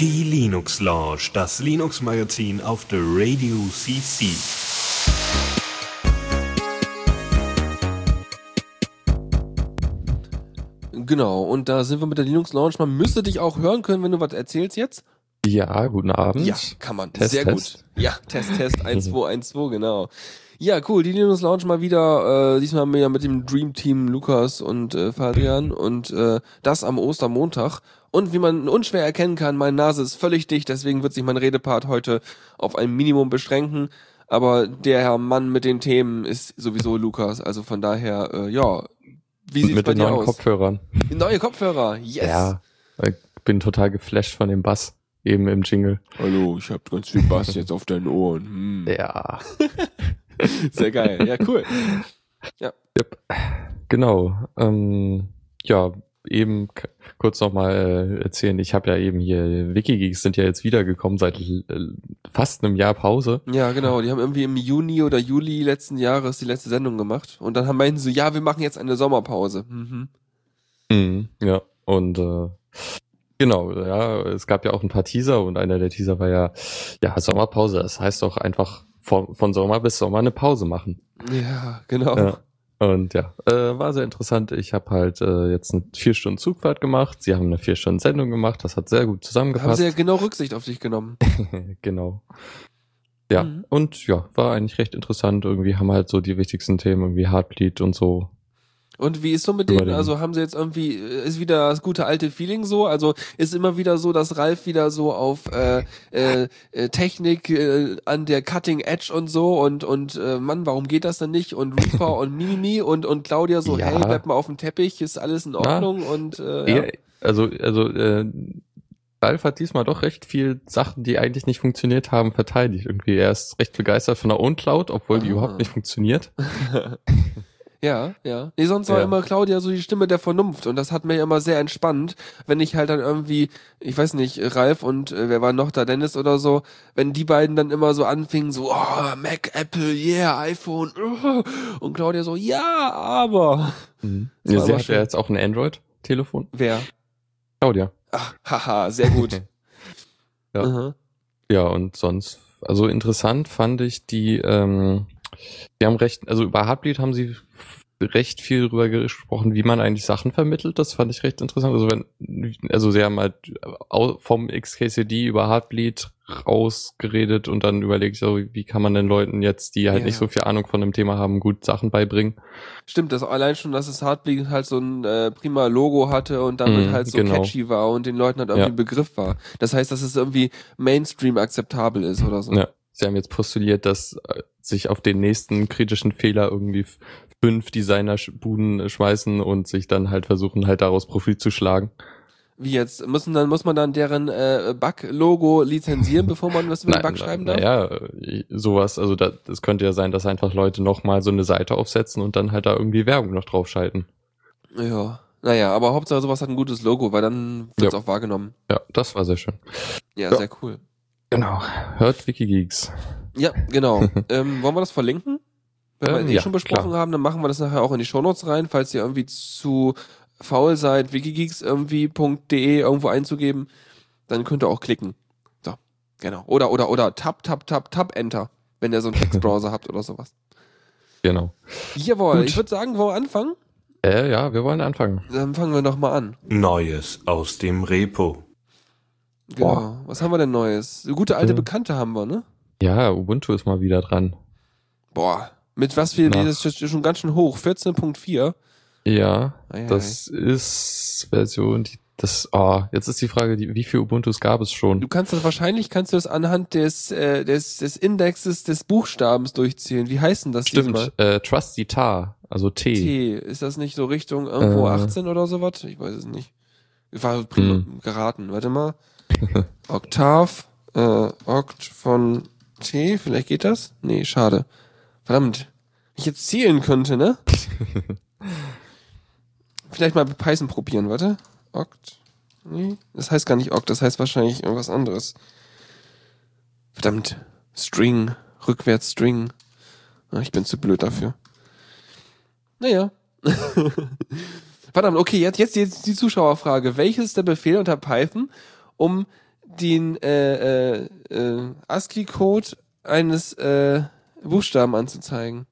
Die Linux Lounge, das Linux Magazin auf der Radio CC. Genau, und da sind wir mit der Linux Lounge. Man müsste dich auch hören können, wenn du was erzählst jetzt. Ja, guten Abend. Ja, kann man. Test, Sehr Test. gut. Ja, Test, Test 1212, genau. Ja, cool. Die Linux Lounge mal wieder, äh, diesmal wieder mit dem Dream Team Lukas und äh, Fabian und äh, das am Ostermontag. Und wie man unschwer erkennen kann, meine Nase ist völlig dicht, deswegen wird sich mein Redepart heute auf ein Minimum beschränken. Aber der Herr Mann mit den Themen ist sowieso Lukas. Also von daher, äh, ja, wie sieht's mit bei den dir neuen aus? Kopfhörern. Neue Kopfhörer, yes. Ja, ich bin total geflasht von dem Bass eben im Jingle. Hallo, ich hab ganz viel Bass jetzt auf deinen Ohren. Hm. Ja, Sehr geil. Ja, cool. genau. Ähm, ja, eben kurz nochmal erzählen. Ich habe ja eben hier Wikigeeks sind ja jetzt wiedergekommen seit äh, fast einem Jahr Pause. Ja, genau. Die haben irgendwie im Juni oder Juli letzten Jahres die letzte Sendung gemacht. Und dann haben meinten sie, ja, wir machen jetzt eine Sommerpause. Mhm. Mhm, ja, und äh, genau, ja, es gab ja auch ein paar Teaser und einer der Teaser war ja, ja, Sommerpause. Das heißt doch einfach von, von Sommer bis Sommer eine Pause machen. Ja, genau. Ja. Und ja, äh, war sehr interessant. Ich habe halt äh, jetzt eine vier Stunden Zugfahrt gemacht. Sie haben eine vier Stunden Sendung gemacht. Das hat sehr gut haben zusammengepasst. sie ja genau Rücksicht auf dich genommen. genau. Ja, Mhm. und ja, war eigentlich recht interessant. Irgendwie haben halt so die wichtigsten Themen, irgendwie Heartbleed und so. Und wie ist so mit denen? den- Also haben sie jetzt irgendwie, äh, ist wieder das gute alte Feeling so? Also ist immer wieder so, dass Ralf wieder so auf äh, äh, äh, Technik äh, an der Cutting Edge und so und und äh, Mann, warum geht das denn nicht? Und Reaper und Mimimi und und Claudia so, Ja. hey, bleib mal auf dem Teppich, ist alles in Ordnung und äh, ja. Also, also, äh, Ralf hat diesmal doch recht viel Sachen, die eigentlich nicht funktioniert haben, verteidigt. Irgendwie, er ist recht begeistert von der OwnCloud, obwohl die Ah. überhaupt nicht funktioniert. Ja, ja. Nee, sonst war Ja. immer Claudia so die Stimme der Vernunft und das hat mir immer sehr entspannt, wenn ich halt dann irgendwie, ich weiß nicht, Ralf und äh, wer war noch da, Dennis oder so, wenn die beiden dann immer so anfingen, so, oh, Mac, Apple, yeah, iPhone, uh, und Claudia so, ja, aber. Mhm. Ja, sie hat ja jetzt auch ein Android-Telefon. Wer? Claudia. Ach, haha, sehr gut. Ja. Aha. Ja, und sonst, also interessant fand ich die, ähm, die haben recht, also über Heartbleed haben sie recht viel darüber gesprochen, wie man eigentlich Sachen vermittelt. Das fand ich recht interessant. Also wenn, also sie haben halt vom XKCD über Heartbleed rausgeredet und dann überlegt, so, wie kann man den Leuten jetzt, die halt Ja. nicht so viel Ahnung von dem Thema haben, gut Sachen beibringen. Stimmt, das allein schon, dass es Heartbleed halt so ein äh, prima Logo hatte und damit Mhm, halt so genau. catchy war und den Leuten halt irgendwie Ja. ein Begriff war. Das heißt, dass es irgendwie Mainstream akzeptabel ist oder so. Ja. Sie haben jetzt postuliert, dass äh, sich auf den nächsten kritischen Fehler irgendwie fünf Designerbuden schmeißen und sich dann halt versuchen, halt daraus Profit zu schlagen. Wie jetzt? Müssen dann, muss man dann deren äh, Bug-Logo lizenzieren, bevor man was über den Bug schreiben darf? Naja, äh, sowas, also da, das könnte ja sein, dass einfach Leute nochmal so eine Seite aufsetzen und dann halt da irgendwie Werbung noch draufschalten. Ja. Naja, aber Hauptsache sowas hat ein gutes Logo, weil dann wird's Ja. auch wahrgenommen. Ja, das war sehr schön. Ja, Ja. sehr cool. Genau. Hört Wikigeeks. Ja, genau. ähm, wollen wir das verlinken? Wenn wir Ähm, es eh ja, schon besprochen klar. haben, dann machen wir das nachher auch in die Shownotes rein, falls ihr irgendwie zu faul seid, wikigeeks irgendwie.de irgendwo einzugeben, dann könnt ihr auch klicken. So, genau. Oder, oder, oder tab, tab, tab, tab, enter, wenn ihr so einen Textbrowser habt oder sowas. Genau. Jawohl, Gut. ich würde sagen, wollen wir anfangen? Äh, ja, wir wollen anfangen. Dann fangen wir doch mal an. Neues aus dem Repo. Genau. Boah. Was haben wir denn Neues? Gute alte Ja. Bekannte haben wir, ne? Ja, Ubuntu ist mal wieder dran. Boah. Mit was Na. das ist schon ganz schön hoch. 14.4. Ja, Ei, ei, das ist Version, die, das, oh, jetzt ist die Frage, die, wie viel Ubuntus gab es schon? Du kannst das wahrscheinlich kannst du das anhand des, äh, des, des Indexes des Buchstabens durchzählen. Wie heißt denn das diesmal? Stimmt, äh, Trusty Tar, also T. T. Ist das nicht so Richtung irgendwo Äh. 18 oder sowas? Ich weiß es nicht. War prima Hm. geraten. Warte mal. Oktav, äh, Okt von T. Vielleicht geht das? Nee, schade. Verdammt. Wenn ich jetzt zählen könnte, ne? Vielleicht mal mit Python probieren, warte. Okt. Nee, das heißt gar nicht Okt, das heißt wahrscheinlich irgendwas anderes. Verdammt. String. Rückwärts String. Ah, Ich bin zu blöd dafür. Naja. Verdammt, okay, jetzt, jetzt, jetzt die Zuschauerfrage. Welches ist der Befehl unter Python, um den äh, äh, äh, ASCII-Code eines äh, Buchstaben anzuzeigen?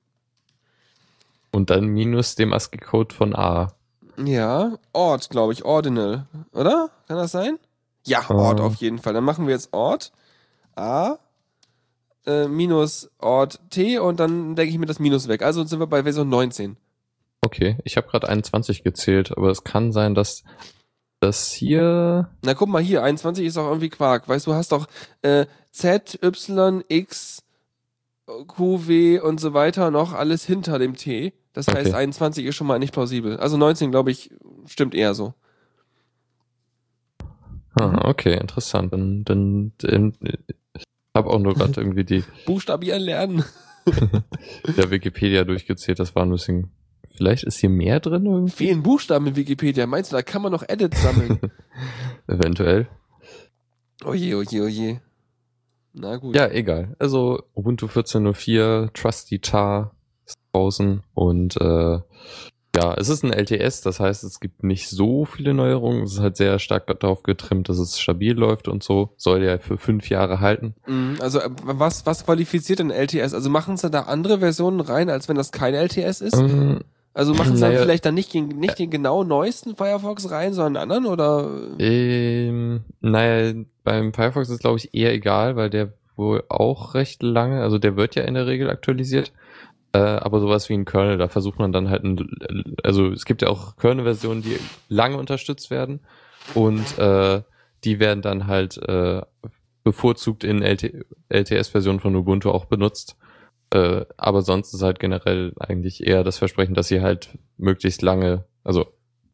Und dann minus dem ASCII-Code von A. Ja, Ort, glaube ich, Ordinal, oder? Kann das sein? Ja, Ort Ähm. auf jeden Fall. Dann machen wir jetzt Ort A äh, minus Ort T und dann denke ich mir das Minus weg. Also sind wir bei Version 19. Okay, ich habe gerade 21 gezählt, aber es kann sein, dass das hier. Na guck mal hier, 21 ist auch irgendwie Quark. Weißt du, du hast doch äh, Z, Y, X, Q, W und so weiter noch alles hinter dem T. Das heißt, Okay. 21 ist schon mal nicht plausibel. Also 19, glaube ich, stimmt eher so. Ah, okay, interessant. Dann, dann, dann ich habe auch nur gerade irgendwie die Buchstabieren lernen. der Wikipedia durchgezählt. Das war ein bisschen. Vielleicht ist hier mehr drin irgendwie. Fehlen Buchstaben in Wikipedia. Meinst du, da kann man noch Edits sammeln? Eventuell. oje, oje, oje. Na gut. Ja, egal. Also Ubuntu 14.04, Trusty Char ist draußen und äh, ja, es ist ein LTS, das heißt, es gibt nicht so viele Neuerungen. Es ist halt sehr stark darauf getrimmt, dass es stabil läuft und so. Soll ja für fünf Jahre halten. Mhm, Also äh, was, was qualifiziert denn LTS? Also machen sie da andere Versionen rein, als wenn das kein LTS ist? Ähm, Also machen sie dann naja. vielleicht dann nicht den, nicht den genau neuesten Firefox rein, sondern einen anderen oder? ähm, naja, beim Firefox ist glaube ich eher egal, weil der wohl auch recht lange, also der wird ja in der Regel aktualisiert. Äh, aber sowas wie ein Kernel, da versucht man dann halt, ein, also es gibt ja auch Kernel-Versionen, die lange unterstützt werden und äh, die werden dann halt äh, bevorzugt in LT LTS-Versionen von Ubuntu auch benutzt. Äh, aber sonst ist halt generell eigentlich eher das Versprechen, dass sie halt möglichst lange, also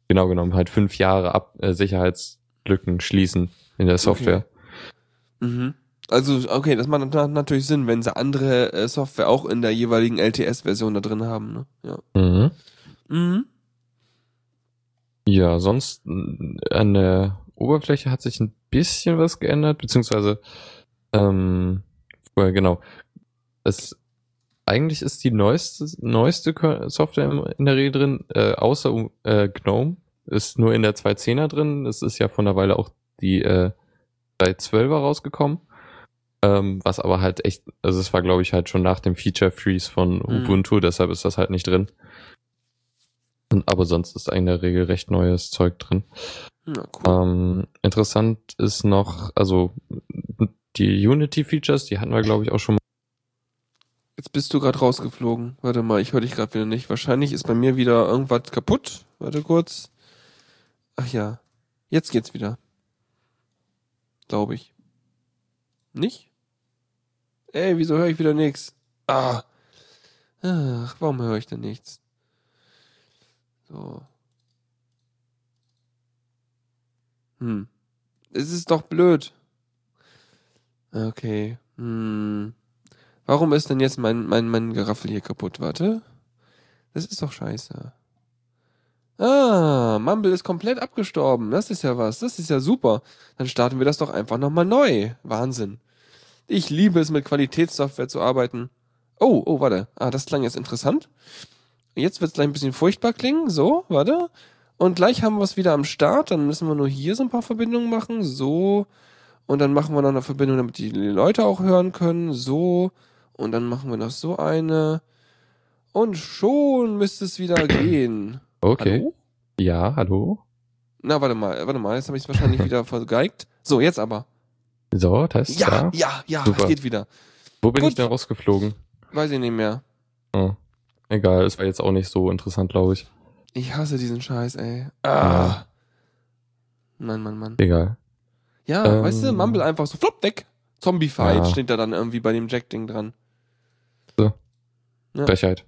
genau genommen halt fünf Jahre ab äh, Sicherheitslücken schließen in der Software. Mhm. Also, okay, das macht nat- natürlich Sinn, wenn sie andere äh, Software auch in der jeweiligen LTS-Version da drin haben, ne? Ja. Mhm. Mhm. Ja, sonst mh, an der Oberfläche hat sich ein bisschen was geändert, beziehungsweise ähm, äh, genau. Es eigentlich ist die neueste neueste Software in der Regel drin, äh, außer äh, GNOME ist nur in der 2.10er drin. Es ist ja von der Weile auch die äh, 3.12er rausgekommen. Ähm, was aber halt echt, also es war glaube ich halt schon nach dem Feature Freeze von Mhm. Ubuntu, deshalb ist das halt nicht drin. Und, aber sonst ist in der Regel recht neues Zeug drin. Ja, cool. Ähm, interessant ist noch, also die Unity-Features, die hatten wir, glaube ich, auch schon mal. Jetzt bist du gerade rausgeflogen. Warte mal, ich höre dich gerade wieder nicht. Wahrscheinlich ist bei mir wieder irgendwas kaputt. Warte kurz. Ach ja. Jetzt geht's wieder. Glaube ich. Nicht? Ey, wieso höre ich wieder nichts? Ah. Ach, warum höre ich denn nichts? So. Hm. Es ist doch blöd. Okay. Hm. Warum ist denn jetzt mein, mein, mein Geraffel hier kaputt? Warte. Das ist doch scheiße. Ah, Mumble ist komplett abgestorben. Das ist ja was. Das ist ja super. Dann starten wir das doch einfach nochmal neu. Wahnsinn. Ich liebe es, mit Qualitätssoftware zu arbeiten. Oh, oh, warte. Ah, das klang jetzt interessant. Jetzt wird es gleich ein bisschen furchtbar klingen. So, warte. Und gleich haben wir es wieder am Start. Dann müssen wir nur hier so ein paar Verbindungen machen. So. Und dann machen wir noch eine Verbindung, damit die Leute auch hören können. So. Und dann machen wir noch so eine. Und schon müsste es wieder gehen. Okay. Hallo? Ja, hallo. Na, warte mal, warte mal. Jetzt habe ich es wahrscheinlich wieder vergeigt. So, jetzt aber. So, Test. Ja, Ja. ja, ja, Super. geht wieder. Wo bin Gut. ich denn rausgeflogen? Weiß ich nicht mehr. Oh. Egal, es war jetzt auch nicht so interessant, glaube ich. Ich hasse diesen Scheiß, ey. Ah. Mann, Mann, Mann. Egal. Ja, Ähm. weißt du, Mumble einfach so flop weg. Zombie-Fight Ja. steht da dann irgendwie bei dem Jack-Ding dran. Ja. Frechheit.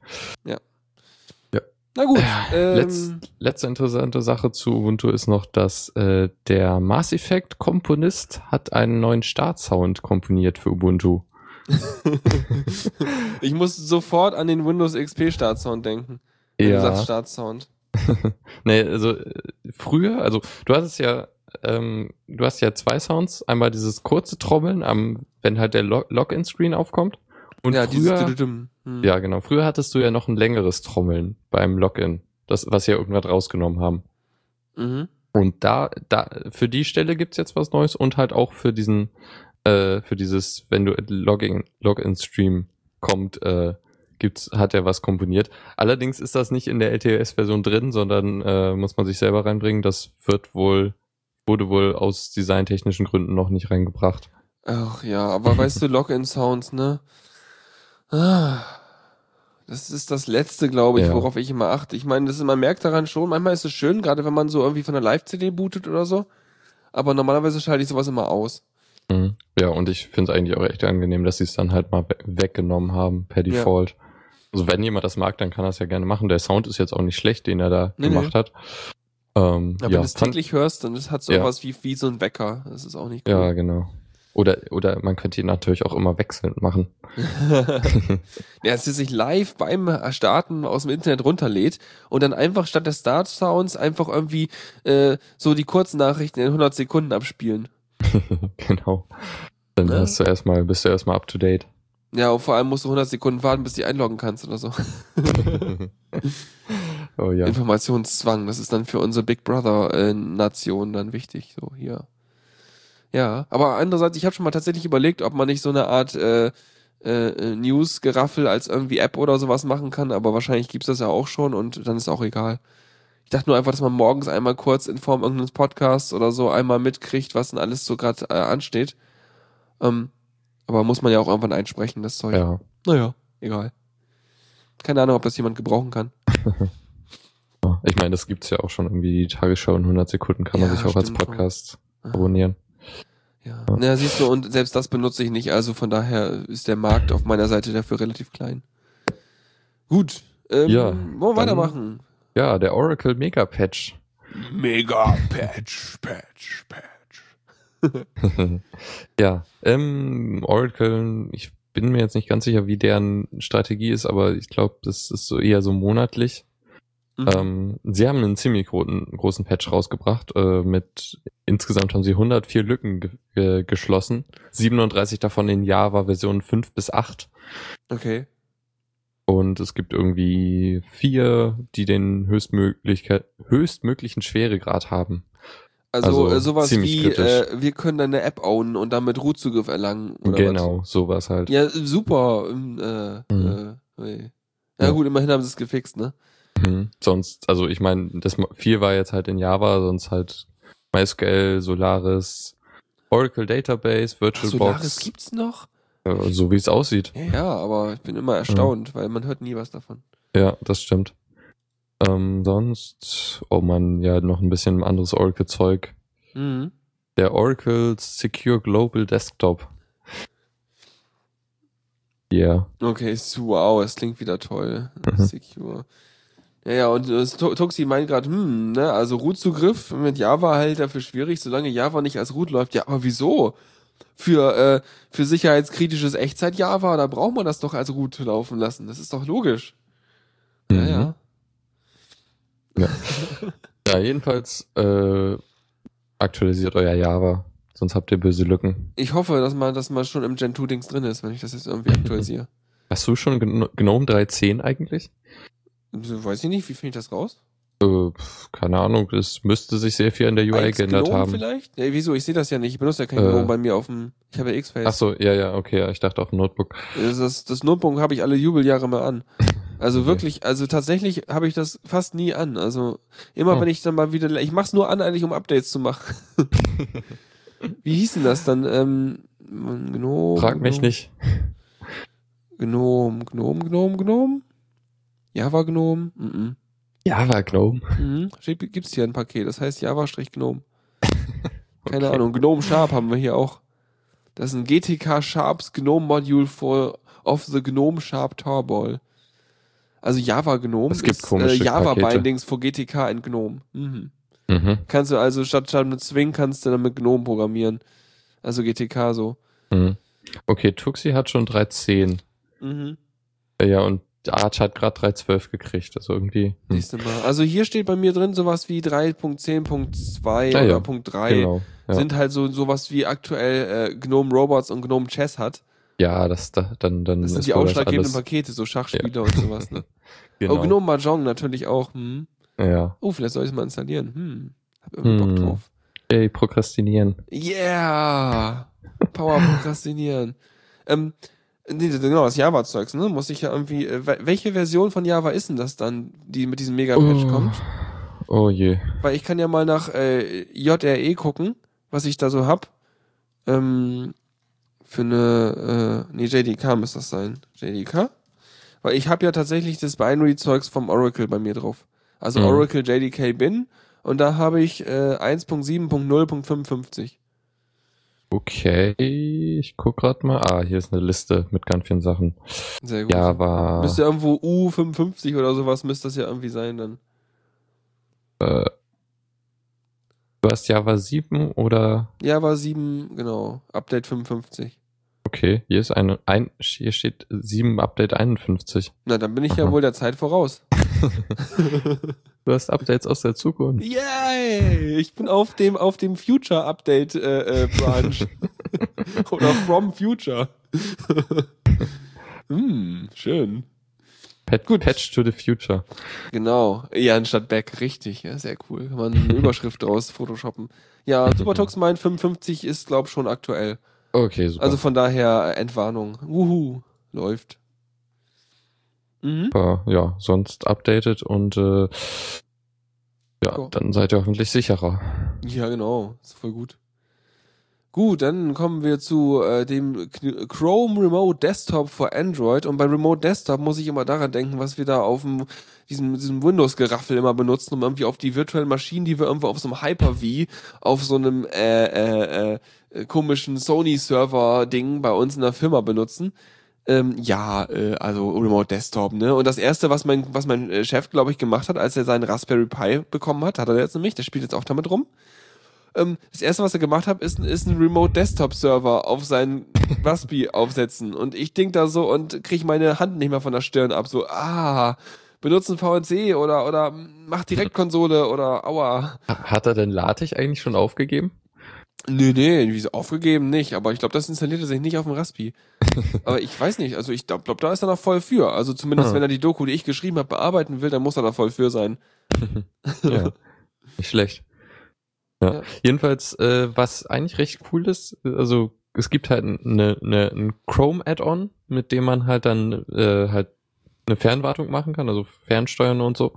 Na gut. Ähm, Letz, letzte interessante Sache zu Ubuntu ist noch, dass äh, der Mass Effect Komponist hat einen neuen Startsound komponiert für Ubuntu. ich muss sofort an den Windows XP Startsound denken. Wenn du sagst Startsound. Nee, also äh, früher, also du hattest ja, ähm, du hast ja zwei Sounds. Einmal dieses kurze Trommeln, am, wenn halt der Lo- Login-Screen aufkommt. Und ja, dieses früher, Düdüdüm. Hm. ja genau, früher hattest du ja noch ein längeres Trommeln beim Login, das, was sie ja irgendwann rausgenommen haben. Mhm. Und da, da, für die Stelle gibt's jetzt was Neues und halt auch für diesen, äh, für dieses, wenn du Login, Login-Stream kommt, äh, gibt's, hat er was komponiert. Allerdings ist das nicht in der LTS-Version drin, sondern äh, muss man sich selber reinbringen. Das wird wohl, wurde wohl aus designtechnischen Gründen noch nicht reingebracht. Ach ja, aber weißt du, Login-Sounds, ne? Das ist das Letzte, glaube ich, Ja. worauf ich immer achte. Ich meine, das ist, man merkt daran schon, manchmal ist es schön, gerade wenn man so irgendwie von der Live-CD bootet oder so. Aber normalerweise schalte ich sowas immer aus. Mhm. Ja, und ich finde es eigentlich auch echt angenehm, dass sie es dann halt mal we weggenommen haben per Ja. Default. Also wenn jemand das mag, dann kann er es ja gerne machen. Der Sound ist jetzt auch nicht schlecht, den er da Nee, gemacht hat. Ähm, Aber ja, wenn du es täglich hörst, dann hat so Ja. was wie, wie so ein Wecker. Das ist auch nicht cool. ja, genau. Oder, oder man könnte ihn natürlich auch immer wechselnd machen. ja, dass er sich live beim Starten aus dem Internet runterlädt und dann einfach statt des Start-Sounds einfach irgendwie äh, so die Kurznachrichten in 100 Sekunden abspielen. genau. Dann Ne? hast du erstmal, bist du erstmal up to date. Ja, und vor allem musst du 100 Sekunden warten, bis du einloggen kannst oder so. oh ja. Informationszwang, das ist dann für unsere Big Brother-Nation dann wichtig. So, hier. Ja, aber andererseits, ich habe schon mal tatsächlich überlegt, ob man nicht so eine Art äh, äh, News-Geraffel als irgendwie App oder sowas machen kann, aber wahrscheinlich gibt's das ja auch schon und dann ist auch egal. Ich dachte nur einfach, dass man morgens einmal kurz in Form irgendeines Podcasts oder so einmal mitkriegt, was denn alles so gerade äh, ansteht. Ähm, aber muss man ja auch irgendwann einsprechen, das Zeug. Ja. Naja, egal. Keine Ahnung, ob das jemand gebrauchen kann. Ich meine, das gibt's ja auch schon irgendwie die Tagesschau in 100 Sekunden kann man Ja, sich auch als. Podcast Ah. abonnieren. Ja. Ja. ja, siehst du, und selbst das benutze ich nicht, also von daher ist der Markt auf meiner Seite dafür relativ klein. Gut, ähm, Ja, wollen wir dann- weitermachen? Ja, der Oracle Mega Patch. Mega Patch, Patch, Patch. ja, ähm, Oracle, ich bin mir jetzt nicht ganz sicher, wie deren Strategie ist, aber ich glaube, das ist so eher so monatlich. Mhm. Ähm, sie haben einen ziemlich großen, großen Patch rausgebracht. Äh, mit insgesamt haben sie 104 Lücken ge ge geschlossen. 37 davon in Java Version 5 bis 8. Okay. Und es gibt irgendwie vier, die den höchstmögliche, höchstmöglichen Schweregrad haben. Also, Also äh, sowas wie, äh, wir können deine App ownen und damit Root-Zugriff erlangen. Oder genau, sowas halt. Was? Ja, super. ähm, Äh, Mhm. äh, ja, Ja. gut, immerhin haben sie es gefixt, ne? Mhm. Sonst, also ich meine, das viel war jetzt halt in Java, sonst halt MySQL, Solaris, Oracle Database, VirtualBox, Solaris gibt's noch? so wie es aussieht. Ja, aber ich bin immer erstaunt, weil man hört nie was davon. Ja, das stimmt. Ähm, sonst, oh man, ja, noch ein bisschen anderes Oracle-Zeug. Mhm. Der Oracle Secure Global Desktop. Ja, Okay, so, wow, es klingt wieder toll. Mhm. Secure. Ja, ja, und äh, Tu- Tuxi meint gerade, hm, ne, also Root-Zugriff mit Java halt dafür schwierig, solange Java nicht als Root läuft. Ja, aber wieso? Für, äh, für sicherheitskritisches Echtzeit-Java, da braucht man das doch als Root laufen lassen. Das ist doch logisch. Ja, Mhm. ja. Ja, jedenfalls äh, aktualisiert euer Java, sonst habt ihr böse Lücken. Ich hoffe, dass man, dass man schon im Gen 2-Dings drin ist, wenn ich das jetzt irgendwie aktualisiere. Hast du schon Gno- GNOME 3.10 eigentlich? So, Weiß ich nicht, wie finde ich das raus? Äh, keine Ahnung, es müsste sich sehr viel an der UI Als geändert Gnome haben. vielleicht? Ja, wieso? Ich sehe das ja nicht. Ich benutze ja kein Äh. Gnome bei mir auf dem, ich habe ja X-Face. Ach so, ja, ja, okay, ich dachte auf dem Notebook. Das, das, das Notebook habe ich alle Jubeljahre mal an. Also Okay. wirklich, also tatsächlich habe ich das fast nie an. Also immer Hm. wenn ich dann mal wieder, ich mach's nur an, eigentlich um Updates zu machen. Wie hieß denn das dann? Ähm, Gnome. Frag mich Gnome, nicht. Gnome, Gnome, Gnome, Gnome? Java Gnome? Mhm. Java GNOME. Mhm. Steht- Gibt's hier ein Paket, das heißt Java-Gnome. Keine Okay. Ahnung. Gnome Sharp haben wir hier auch. Das ist ein GTK Sharps Gnome Module for of the Gnome Sharp Tarball. Also Java Gnome Es gibt ist äh, Java Pakete. Bindings for GTK and Gnome. Mhm. Mhm. Kannst du also statt, statt mit Swing kannst du dann mit Gnome programmieren. Also GTK so. Mhm. Okay, Tuxi hat schon 3.10. Mhm. Ja, und Arch hat gerade 3.12 gekriegt. Also irgendwie. Hm. Du mal. Also hier steht bei mir drin sowas wie 3.10.2 Ah, oder ja. Punkt 3. Genau. Ja. Sind halt so sowas wie aktuell äh, Gnome Robots und Gnome Chess hat. ja, das da, dann dann Das sind ist die ausschlaggebenden Pakete, so Schachspiele und sowas. Ne? Genau. Oh, Gnome Mahjong natürlich auch. Hm. Ja. Oh, vielleicht soll ich es mal installieren. Hm. Hab irgendwie Bock Hm. drauf. Ey, prokrastinieren. Yeah! Power prokrastinieren. ähm, nee, genau, das Java-Zeugs, ne? Muss ich ja irgendwie, äh, wel- welche Version von Java ist denn das dann, die mit diesem Mega-Patch kommt? Oh je. Weil ich kann ja mal nach äh, JRE gucken, was ich da so hab. Ähm, für eine, äh, nee, JDK muss das sein. JDK? Weil ich habe ja tatsächlich das Binary-Zeugs vom Oracle bei mir drauf. Also Mhm. Oracle JDK Bin und da habe ich äh, 1.7.0.55. Okay, ich guck grad mal. Ah, hier ist eine Liste mit ganz vielen Sachen. Sehr gut. Java. Müsste irgendwo U55 oder sowas müsste das ja irgendwie sein dann. Äh, du hast Java 7 oder? Java 7, genau, Update 55. Okay, hier ist eine, ein, hier steht 7 Update 51. Na, dann bin ich ja Aha. wohl der Zeit voraus. Du hast Updates aus der Zukunft. Yay! Ich bin auf dem, auf dem Future Update äh, äh, Branch. Oder From Future. hm, schön. Pat, Patch to the Future. Genau. Ja, anstatt Back, richtig. Ja, sehr cool. Kann man eine Überschrift draus photoshoppen. Ja, Supertox Mind 55 ist, glaub schon aktuell. Okay, super. Also von daher Entwarnung. Wuhu. Läuft. Mhm. Ja, sonst updated und äh, ja, Ja. dann seid ihr hoffentlich sicherer. Ja, genau. Ist voll gut. Gut, dann kommen wir zu äh, dem Chrome Remote Desktop für Android. Und bei Remote Desktop muss ich immer daran denken, was wir da auf dem, diesem, diesem Windows-Geraffel immer benutzen, um irgendwie auf die virtuellen Maschinen, die wir irgendwo auf so einem Hyper-V, auf so einem äh, äh, äh, komischen Sony-Server-Ding bei uns in der Firma benutzen. Ähm, ja, äh, also Remote Desktop, ne? Und das erste, was mein, was mein äh, Chef, glaube ich, gemacht hat, als er seinen Raspberry Pi bekommen hat, hat er jetzt nämlich, der spielt jetzt auch damit rum. Ähm, das erste, was er gemacht hat, ist, ist ein Remote Desktop Server auf seinen Raspberry aufsetzen. Und ich denk da so und krieg meine Hand nicht mehr von der Stirn ab, so, ah, benutzen VNC oder, oder mach Direktkonsole oder aua. Hat er denn LaTeX eigentlich schon aufgegeben? Nee, nee, wie aufgegeben nicht, aber ich glaube, das installierte sich nicht auf dem Raspi. aber ich weiß nicht, also ich glaube, glaub, da ist er noch voll für. Also zumindest, Hm. wenn er die Doku, die ich geschrieben habe, bearbeiten will, dann muss er da voll für sein. ja, nicht schlecht. Ja. Ja. Jedenfalls, äh, was eigentlich recht cool ist, also es gibt halt eine, eine, ein Chrome-Add-on, mit dem man halt dann äh, halt eine Fernwartung machen kann, also Fernsteuern und so.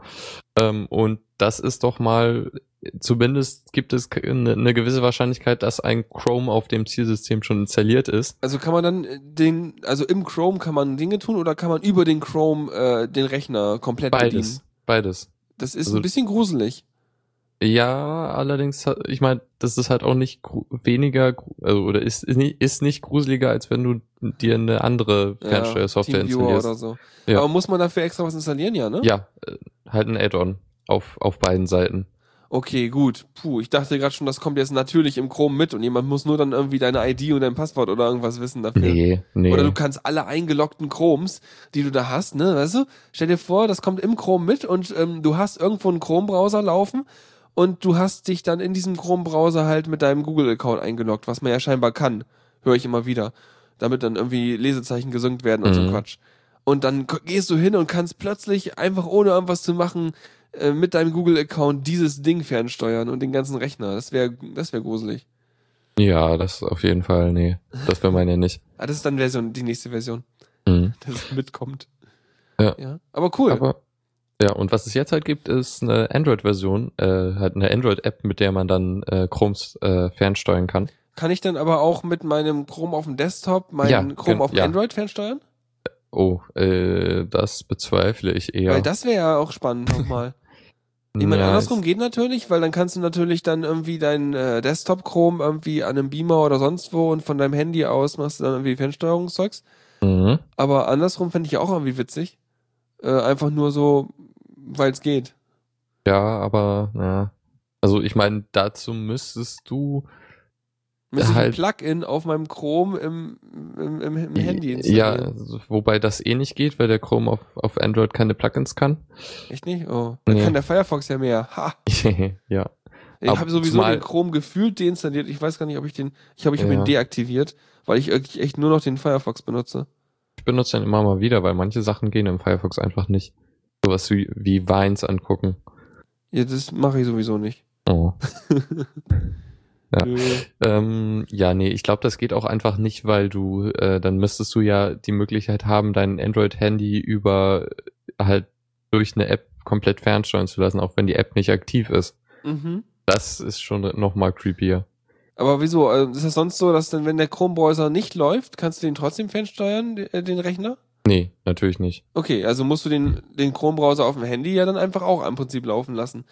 Ähm, und das ist doch mal, zumindest gibt es eine, eine gewisse Wahrscheinlichkeit, dass ein Chrome auf dem Zielsystem schon installiert ist. Also kann man dann äh, den, also im Chrome kann man Dinge tun oder kann man über den Chrome äh, den Rechner komplett Beides. bedienen? Beides. Das ist Also- ein bisschen gruselig. Ja, allerdings, ich meine, das ist halt auch nicht weniger, also oder ist, ist, nicht, ist nicht gruseliger, als wenn du dir eine andere Fernsteuersoftware Teamviewer installierst. oder so. Ja. Aber muss man dafür extra was installieren, ja, ne? Ja, äh, halt ein Add-on auf, auf beiden Seiten. Okay, gut. Puh, ich dachte gerade schon, das kommt jetzt natürlich im Chrome mit und jemand muss nur dann irgendwie deine ID und dein Passwort oder irgendwas wissen dafür. Nee, nee. Oder du kannst alle eingeloggten Chromes, die du da hast, ne, weißt du? Stell dir vor, das kommt im Chrome mit und ähm, du hast irgendwo einen Chrome-Browser laufen und du hast dich dann in diesem Chrome-Browser halt mit deinem Google-Account eingeloggt, was man ja scheinbar kann, höre ich immer wieder, damit dann irgendwie Lesezeichen gesynkt werden und so Mhm. Quatsch. Und dann gehst du hin und kannst plötzlich einfach ohne irgendwas zu machen äh, mit deinem Google-Account dieses Ding fernsteuern und den ganzen Rechner. Das wäre das wäre gruselig. ja, das auf jeden Fall, nee. Das will man ja nicht. Ah, das ist dann Version, die nächste Version, Mhm. dass es mitkommt. Ja. ja. Aber cool. Aber ja, und was es jetzt halt gibt, ist eine Android-Version, äh, halt eine Android-App, mit der man dann äh, Chromes äh, fernsteuern kann. Kann ich dann aber auch mit meinem Chrome auf dem Desktop meinen Ja, Chrome auf dem ja. Android fernsteuern? Oh, äh, das bezweifle ich eher. Weil das wäre ja auch spannend nochmal. Ich meine, Ja, andersrum geht natürlich, weil dann kannst du natürlich dann irgendwie deinen äh, Desktop-Chrome irgendwie an einem Beamer oder sonst wo und von deinem Handy aus machst du dann irgendwie Fernsteuerungszeugs. Mhm. Aber andersrum fände ich auch irgendwie witzig. Äh, einfach nur so, weil es geht. Ja, aber ja. Also ich meine, dazu müsstest du Müsste ich ein Halt- Plugin auf meinem Chrome im, im, im, im Handy ja, installieren. also, wobei das eh nicht geht, weil der Chrome auf, auf Android keine Plugins kann. Echt nicht? Oh, dann Nee. kann der Firefox ja mehr. Ha! ja. Ich habe sowieso den Chrome gefühlt deinstalliert. Ich weiß gar nicht, ob ich den. Ich habe ich hab Ja. ihn deaktiviert, weil ich echt nur noch den Firefox benutze. Ich benutze den immer mal wieder, weil manche Sachen gehen im Firefox einfach nicht. Sowas wie, wie Vines angucken. Ja, das mache ich sowieso nicht. Oh. Ja. Ähm, ja, nee, ich glaube, das geht auch einfach nicht, weil du, äh, dann müsstest du ja die Möglichkeit haben, dein Android-Handy über äh, halt durch eine App komplett fernsteuern zu lassen, auch wenn die App nicht aktiv ist. Mhm. Das ist schon noch mal creepier. Aber wieso? Also Ist das sonst so, dass dann, wenn der Chrome-Browser nicht läuft, kannst du den trotzdem fernsteuern, äh, den Rechner? Nee, natürlich nicht. Okay, also musst du den, den Chrome-Browser auf dem Handy ja dann einfach auch im Prinzip laufen lassen.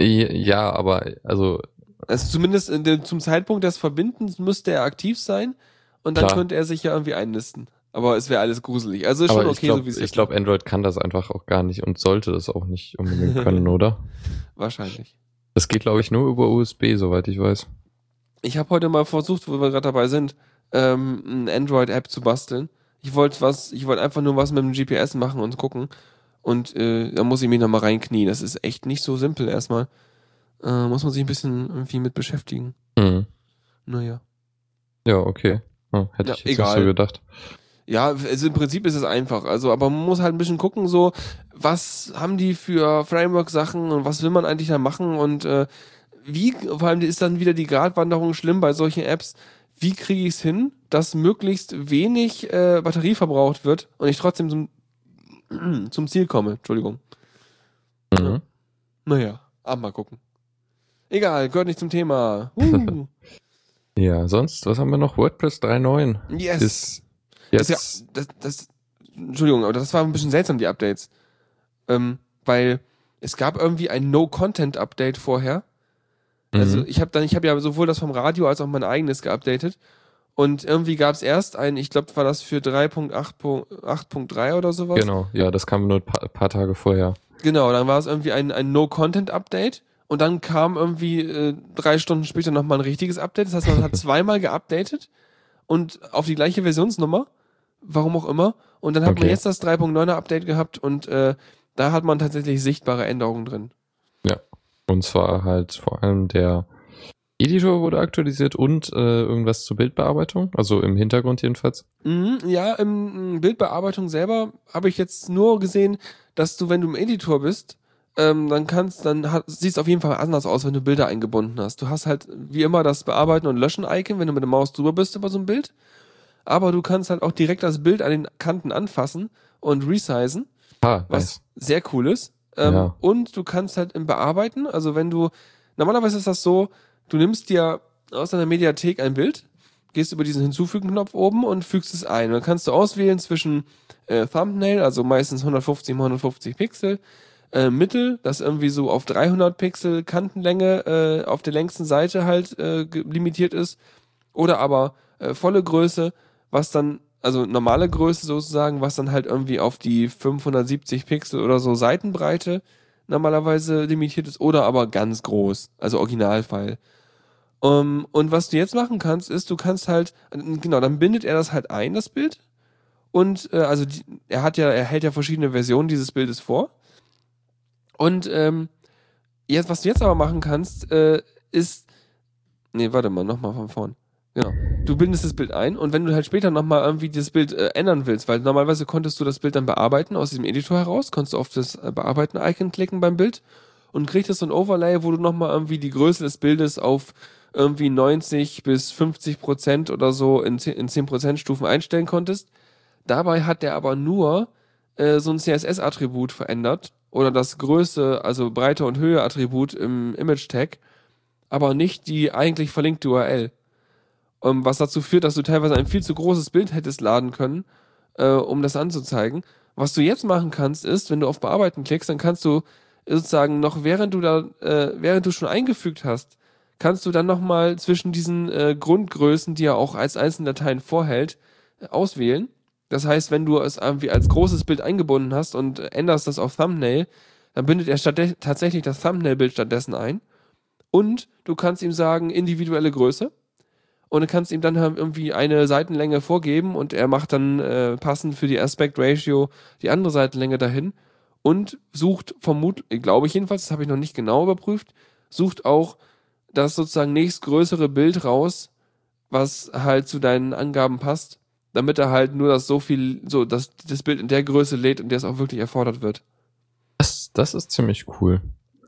Ja, aber also Also zumindest in dem, zum Zeitpunkt des Verbindens müsste er aktiv sein und dann Klar. könnte er sich ja irgendwie einnisten. Aber es wäre alles gruselig. Also ist schon aber okay, ich glaube, so wie es ich ist. glaube, Android kann das einfach auch gar nicht und sollte das auch nicht unbedingt können, oder? Wahrscheinlich. Das geht, glaube ich, nur über USB, soweit ich weiß. Ich habe heute mal versucht, wo wir gerade dabei sind, ähm, eine Android-App zu basteln. Ich wollte was, ich wollte einfach nur was mit dem GPS machen und gucken. Und äh, da muss ich mich nochmal reinknien. Das ist echt nicht so simpel erstmal. Äh, muss man sich ein bisschen irgendwie mit beschäftigen. Hm. Naja. Ja, okay. Hm, hätte Ja, ich jetzt egal. nicht so gedacht. Ja, also im Prinzip ist es einfach. Also, aber man muss halt ein bisschen gucken, so, was haben die für Framework-Sachen und was will man eigentlich da machen und äh, wie, vor allem ist dann wieder die Gratwanderung schlimm bei solchen Apps. Wie kriege ich es hin, dass möglichst wenig äh, Batterie verbraucht wird und ich trotzdem zum, zum Ziel komme? Entschuldigung. Mhm. Naja, aber mal gucken. Egal, gehört nicht zum Thema. Uh, Ja, sonst, was haben wir noch? WordPress 3.9 yes. ist Das jetzt. ist ja, das, das, Entschuldigung, aber das war ein bisschen seltsam, die Updates. Ähm, weil es gab irgendwie ein No-Content-Update vorher. Also Mhm. ich habe dann, ich habe ja sowohl das vom Radio als auch mein eigenes geupdatet. Und irgendwie gab es erst ein, ich glaube, war das für 3.8.3 oder sowas. Genau, ja, das kam nur ein paar, paar Tage vorher. Genau, dann war es irgendwie ein, ein No-Content-Update. Und dann kam irgendwie äh, drei Stunden später nochmal ein richtiges Update. Das heißt, man hat zweimal geupdatet und auf die gleiche Versionsnummer. Warum auch immer. Und dann hat man Okay. jetzt das 3.9er Update gehabt und äh, da hat man tatsächlich sichtbare Änderungen drin. Und zwar halt vor allem der Editor wurde aktualisiert und äh, irgendwas zur Bildbearbeitung, also im Hintergrund jedenfalls. Mhm, ja, im Bildbearbeitung selber habe ich jetzt nur gesehen, dass du, wenn du im Editor bist, ähm, dann kannst, dann hat, siehst auf jeden Fall anders aus, wenn du Bilder eingebunden hast. Du hast halt wie immer das Bearbeiten und Löschen-Icon, wenn du mit der Maus drüber bist über so ein Bild. Aber du kannst halt auch direkt das Bild an den Kanten anfassen und resizen, Ah, was nice. sehr cool ist. Ähm, Ja. Und du kannst halt im Bearbeiten, also wenn du, normalerweise ist das so, du nimmst dir aus deiner Mediathek ein Bild, gehst über diesen Hinzufügen-Knopf oben und fügst es ein. Dann kannst du auswählen zwischen äh, Thumbnail, also meistens 150 mal 150 Pixel, äh, Mittel, das irgendwie so auf 300 Pixel Kantenlänge äh, auf der längsten Seite halt äh, limitiert ist, oder aber äh, volle Größe, was dann also normale Größe sozusagen, was dann halt irgendwie auf die 570 Pixel oder so Seitenbreite normalerweise limitiert ist, oder aber ganz groß, also Originalfile. Um, und was du jetzt machen kannst, ist, du kannst halt, genau, dann bindet er das halt ein, das Bild. Und äh, also die, er hat ja, er hält ja verschiedene Versionen dieses Bildes vor. Und ähm, jetzt, was du jetzt aber machen kannst, äh, ist. Nee, warte mal, nochmal von vorn. Genau. Du bindest das Bild ein und wenn du halt später nochmal irgendwie das Bild äh, ändern willst, weil normalerweise konntest du das Bild dann bearbeiten aus diesem Editor heraus, konntest du auf das äh, Bearbeiten-Icon klicken beim Bild und kriegst so ein Overlay, wo du nochmal irgendwie die Größe des Bildes auf irgendwie 90 bis 50 Prozent oder so in 10, in 10 Prozent Stufen einstellen konntest. Dabei hat der aber nur äh, so ein CSS-Attribut verändert oder das Größe, also Breite und Höhe-Attribut im Image-Tag, aber nicht die eigentlich verlinkte URL. Ähm, was dazu führt, dass du teilweise ein viel zu großes Bild hättest laden können, äh, um das anzuzeigen. Was du jetzt machen kannst, ist, wenn du auf Bearbeiten klickst, dann kannst du sozusagen noch während du da, äh, während du schon eingefügt hast, kannst du dann nochmal zwischen diesen äh, Grundgrößen, die er auch als einzelne Dateien vorhält, äh, auswählen. Das heißt, wenn du es irgendwie als großes Bild eingebunden hast und änderst das auf Thumbnail, dann bindet er tatsächlich das Thumbnail-Bild stattdessen ein. Und du kannst ihm sagen, individuelle Größe. Und du kannst ihm dann halt irgendwie eine Seitenlänge vorgeben und er macht dann äh, passend für die Aspect Ratio die andere Seitenlänge dahin und sucht vermutlich, glaube ich jedenfalls, das habe ich noch nicht genau überprüft, sucht auch das sozusagen nächstgrößere Bild raus, was halt zu deinen Angaben passt, damit er halt nur das so viel, so, dass das Bild in der Größe lädt, in der es auch wirklich erfordert wird. Das, das ist ziemlich cool.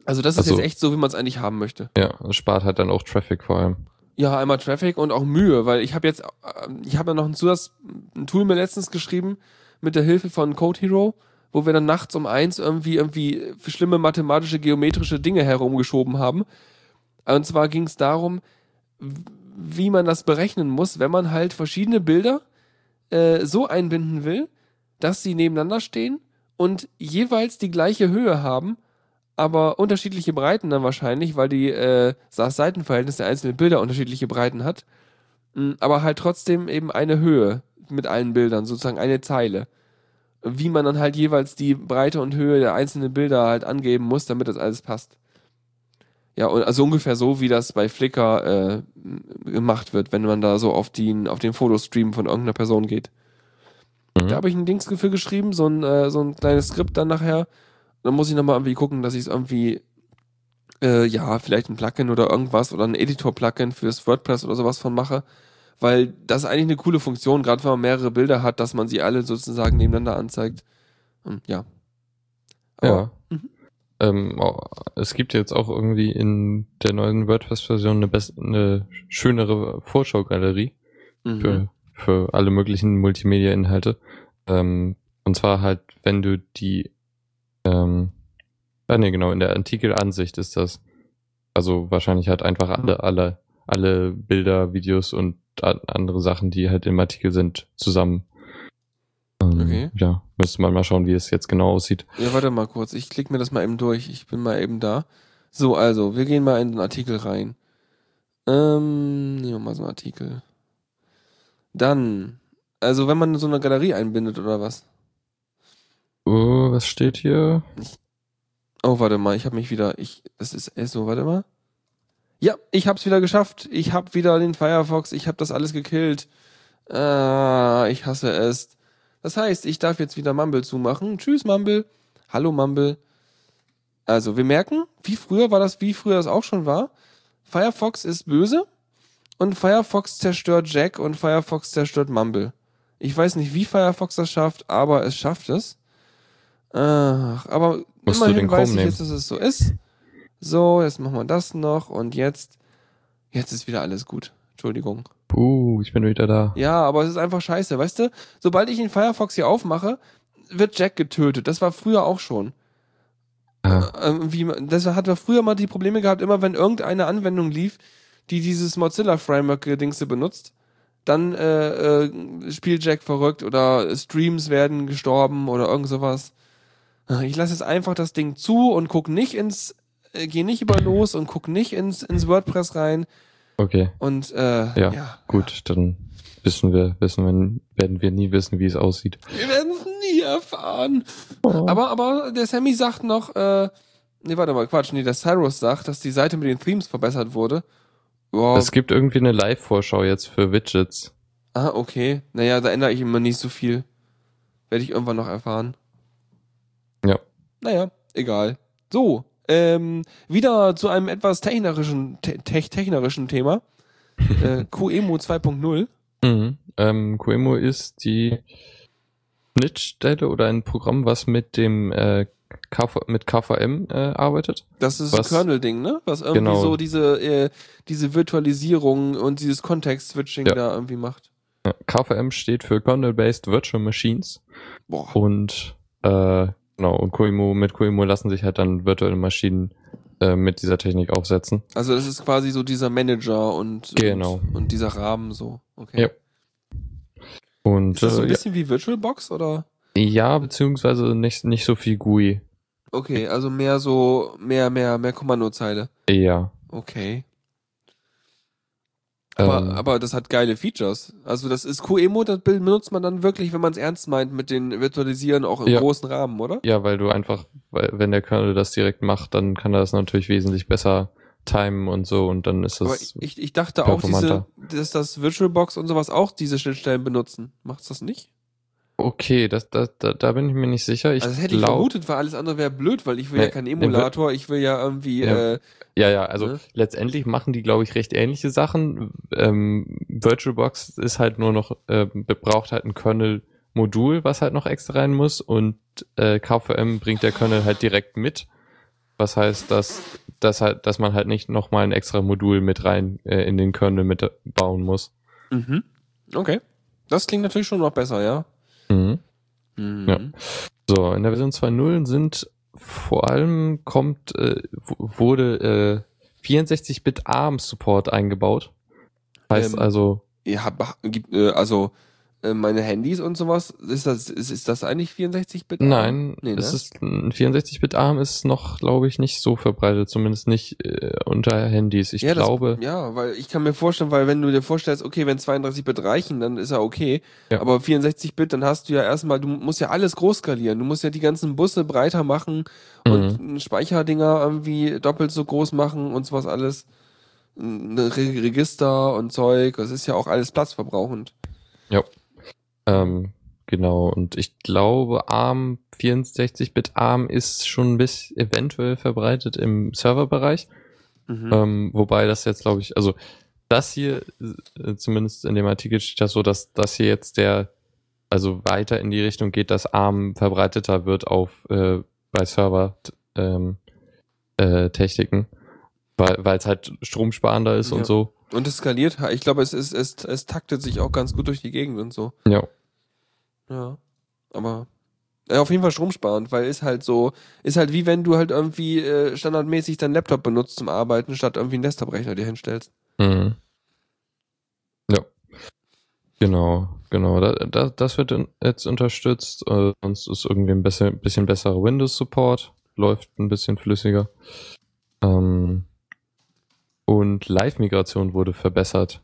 Also das ist Also- jetzt echt so, wie man es eigentlich haben möchte. Ja, es spart halt dann auch Traffic vor allem. Ja, einmal Traffic und auch Mühe, weil ich habe jetzt, äh, ich habe ja noch ein Zusatz, ein Tool mir letztens geschrieben mit der Hilfe von Code Hero, wo wir dann nachts um eins irgendwie irgendwie schlimme mathematische, geometrische Dinge herumgeschoben haben. Und zwar ging es darum, wie man das berechnen muss, wenn man halt verschiedene Bilder äh, so einbinden will, dass sie nebeneinander stehen und jeweils die gleiche Höhe haben, aber unterschiedliche Breiten dann wahrscheinlich, weil die äh, das Seitenverhältnis der einzelnen Bilder unterschiedliche Breiten hat, Mm, aber halt trotzdem eben eine Höhe mit allen Bildern, sozusagen eine Zeile. Wie man dann halt jeweils die Breite und Höhe der einzelnen Bilder halt angeben muss, damit das alles passt. Ja, also ungefähr so, wie das bei Flickr äh, gemacht wird, wenn man da so auf den, auf den Fotostream von irgendeiner Person geht. Mhm. Da habe ich ein Dings für geschrieben, so ein, äh, so ein kleines Skript dann nachher. Dann muss ich nochmal irgendwie gucken, dass ich es irgendwie, äh, ja, vielleicht ein Plugin oder irgendwas oder ein Editor-Plugin fürs WordPress oder sowas von mache. Weil das ist eigentlich eine coole Funktion, gerade wenn man mehrere Bilder hat, dass man sie alle sozusagen nebeneinander anzeigt. Und, ja. Ja. Mhm. Ähm, es gibt jetzt auch irgendwie in der neuen WordPress-Version eine, eine schönere Vorschaugalerie Mhm. für, für alle möglichen Multimedia-Inhalte. Ähm, und zwar halt, wenn du die, ähm, ah nee, genau, in der Artikelansicht ist das. Also wahrscheinlich halt einfach alle, alle, alle Bilder, Videos und andere Sachen, die halt im Artikel sind, zusammen. Ähm, Okay. Ja, müsste man mal schauen, wie es jetzt genau aussieht. Ja, warte mal kurz. Ich klicke mir das mal eben durch. Ich bin mal eben da. So, also, wir gehen mal in den Artikel rein. Ähm, nehmen wir mal so einen Artikel. Dann, also wenn man so eine Galerie einbindet oder was? Oh, was steht hier? Oh, warte mal, ich habe mich wieder, ich, das ist so, warte mal. Ja, ich hab's wieder geschafft. Ich hab wieder den Firefox, ich hab das alles gekillt. Ah, ich hasse es. Das heißt, ich darf jetzt wieder Mumble zumachen. Tschüss, Mumble. Hallo, Mumble. Also, wir merken, wie früher war das, wie früher das auch schon war. Firefox ist böse und Firefox zerstört Jack und Firefox zerstört Mumble. Ich weiß nicht, wie Firefox das schafft, aber es schafft es. Ach, aber Musst immerhin weiß ich nehmen. jetzt, dass es so ist. So, jetzt machen wir das noch und jetzt, jetzt ist wieder alles gut. Entschuldigung. Puh, ich bin wieder da. Ja, aber es ist einfach scheiße, weißt du? Sobald ich den Firefox hier aufmache, wird Jack getötet. Das war früher auch schon. Ah, Ähm, wie, das hat man früher mal die Probleme gehabt, immer wenn irgendeine Anwendung lief, die dieses Mozilla Framework Dingse benutzt, dann äh, äh, spielt Jack verrückt oder Streams werden gestorben oder irgend sowas. Ich lasse jetzt einfach das Ding zu und guck nicht ins, äh, geh nicht über los und guck nicht ins, ins WordPress rein okay. und äh, Ja, ja. Gut, dann wissen wir, wissen wir, werden wir nie wissen, wie es aussieht. Wir werden es nie erfahren. Aber, aber der Sammy sagt noch, äh, nee, warte mal, Quatsch, nee, der Cyrus sagt, dass die Seite mit den Themes verbessert wurde. Wow. Es gibt irgendwie eine Live-Vorschau jetzt für Widgets. ah, okay. Naja, da ändere ich immer nicht so viel. Werde ich irgendwann noch erfahren. Ja. Naja, egal. So, ähm, wieder zu einem etwas technerischen, te tech technerischen Thema. äh, QEMO 2.0. Mhm. Ähm, Qemo ist die Schnittstelle oder ein Programm, was mit dem äh, KV, mit KVM äh, arbeitet. Das ist ein Kernel-Ding, ne? Was irgendwie Genau. so diese, äh, diese Virtualisierung und dieses Kontext-Switching Ja. da irgendwie macht. KVM steht für Kernel-Based Virtual Machines Boah. und äh, genau und Qemo mit Qemo lassen sich halt dann virtuelle Maschinen äh, mit dieser Technik aufsetzen. Also das ist quasi so dieser Manager und, Genau. und, und dieser Rahmen so. Okay. Ja. Und Ist das so äh, ein bisschen wie VirtualBox oder? ja, ja, beziehungsweise nicht nicht so viel GUI. Okay, also mehr so, mehr, mehr, mehr Kommandozeile. Ja. Okay. Aber, Ähm, aber das hat geile Features. Also das ist QEMO, das Bild benutzt man dann wirklich, wenn man es ernst meint mit den Virtualisieren auch im Ja. großen Rahmen, oder? Ja, weil du einfach, weil, wenn der Kernel das direkt macht, dann kann er das natürlich wesentlich besser timen und so und dann ist Aber das. ich, ich dachte auch, diese, dass das VirtualBox und sowas auch diese Schnittstellen benutzen. Macht's das nicht? Okay, das, das, da, da bin ich mir nicht sicher. Ich also das hätte ich glaub- vermutet, weil alles andere wäre blöd, weil ich will Nee, ja keinen nee, Emulator, ich will ja irgendwie, Ja. äh, Ja, ja, also Ne? letztendlich machen die, glaube ich, recht ähnliche Sachen. Ähm, VirtualBox ist halt nur noch, äh, braucht halt ein Kernel-Modul, was halt noch extra rein muss und äh, KVM bringt der Kernel halt direkt mit. was heißt, dass, dass halt, dass man halt nicht nochmal ein extra Modul mit rein äh, in den Kernel mit bauen muss. Mhm. Okay. Das klingt natürlich schon noch besser, ja. Mhm. Mhm. Ja. So, in der Version 2.0 sind vor allem kommt, äh, wurde äh, 64-Bit ARM-Support eingebaut. Heißt Ähm, also, gibt, äh, also, meine Handys und sowas, ist das, ist, ist das eigentlich 64-Bit? nein, nee, es ne? ist ein 64-Bit ARM ist noch, glaube ich, nicht so verbreitet, zumindest nicht äh, unter Handys. Ich ja, glaube, Das, ja, weil ich kann mir vorstellen, weil wenn du dir vorstellst, okay, wenn 32-Bit reichen, dann ist ja okay. Ja. Aber 64-Bit, dann hast du ja erstmal, du musst ja alles groß skalieren. Du musst ja die ganzen Busse breiter machen und Speicherdinger irgendwie doppelt so groß machen und sowas alles. Re Register und Zeug, das ist ja auch alles platzverbrauchend. Ähm, genau. Und ich glaube, ARM 64-Bit ARM ist schon ein bisschen eventuell verbreitet im Serverbereich. Mhm. Ähm, wobei das jetzt, glaube ich, also das hier, äh, zumindest in dem Artikel steht das so, dass das hier jetzt der, also weiter in die Richtung geht, dass ARM verbreiteter wird auf äh, bei Server ähm, äh, Techniken, weil es halt stromsparender ist Ja. und so. Und es skaliert, ich glaube, es, ist, es, es taktet sich auch ganz gut durch die Gegend und so. Ja, Ja. Aber äh, auf jeden Fall stromsparend, weil ist halt so, ist halt wie wenn du halt irgendwie äh, standardmäßig deinen Laptop benutzt zum Arbeiten, statt irgendwie einen Desktop-Rechner dir hinstellst. mhm. ja, genau, genau. Da, da, das wird jetzt unterstützt. Äh, sonst ist irgendwie ein bisschen, bisschen besserer Windows-Support, läuft ein bisschen flüssiger. Ähm, und Live-Migration wurde verbessert,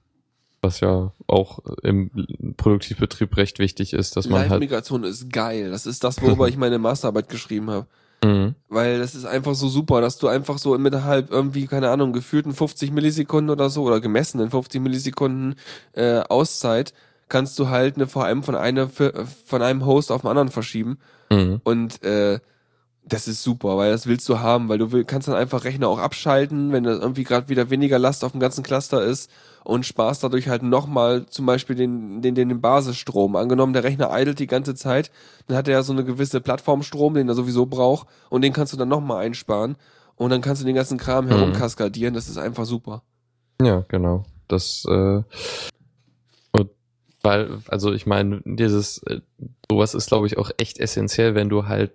was ja auch im Produktivbetrieb recht wichtig ist, dass man halt. Live-Migration ist geil. Das ist das, worüber ich meine Masterarbeit geschrieben habe. Mhm. Weil das ist einfach so super, dass du einfach so innerhalb irgendwie, keine Ahnung, gefühlten 50 Millisekunden oder so oder gemessenen 50 Millisekunden äh, Auszeit kannst du halt eine VM von einer von einem Host auf den anderen verschieben. Mhm. Und äh, das ist super, weil das willst du haben, weil du will, kannst dann einfach Rechner auch abschalten, wenn da irgendwie gerade wieder weniger Last auf dem ganzen Cluster ist und sparst dadurch halt nochmal zum Beispiel den, den, den, den Basisstrom. Angenommen, der Rechner idelt die ganze Zeit, dann hat er ja so eine gewisse Plattformstrom, den er sowieso braucht und den kannst du dann nochmal einsparen und dann kannst du den ganzen Kram Mhm. herumkaskadieren, das ist einfach super. Ja, genau. Das, äh, und weil, also ich meine, dieses, äh, sowas ist, glaube ich, auch echt essentiell, wenn du halt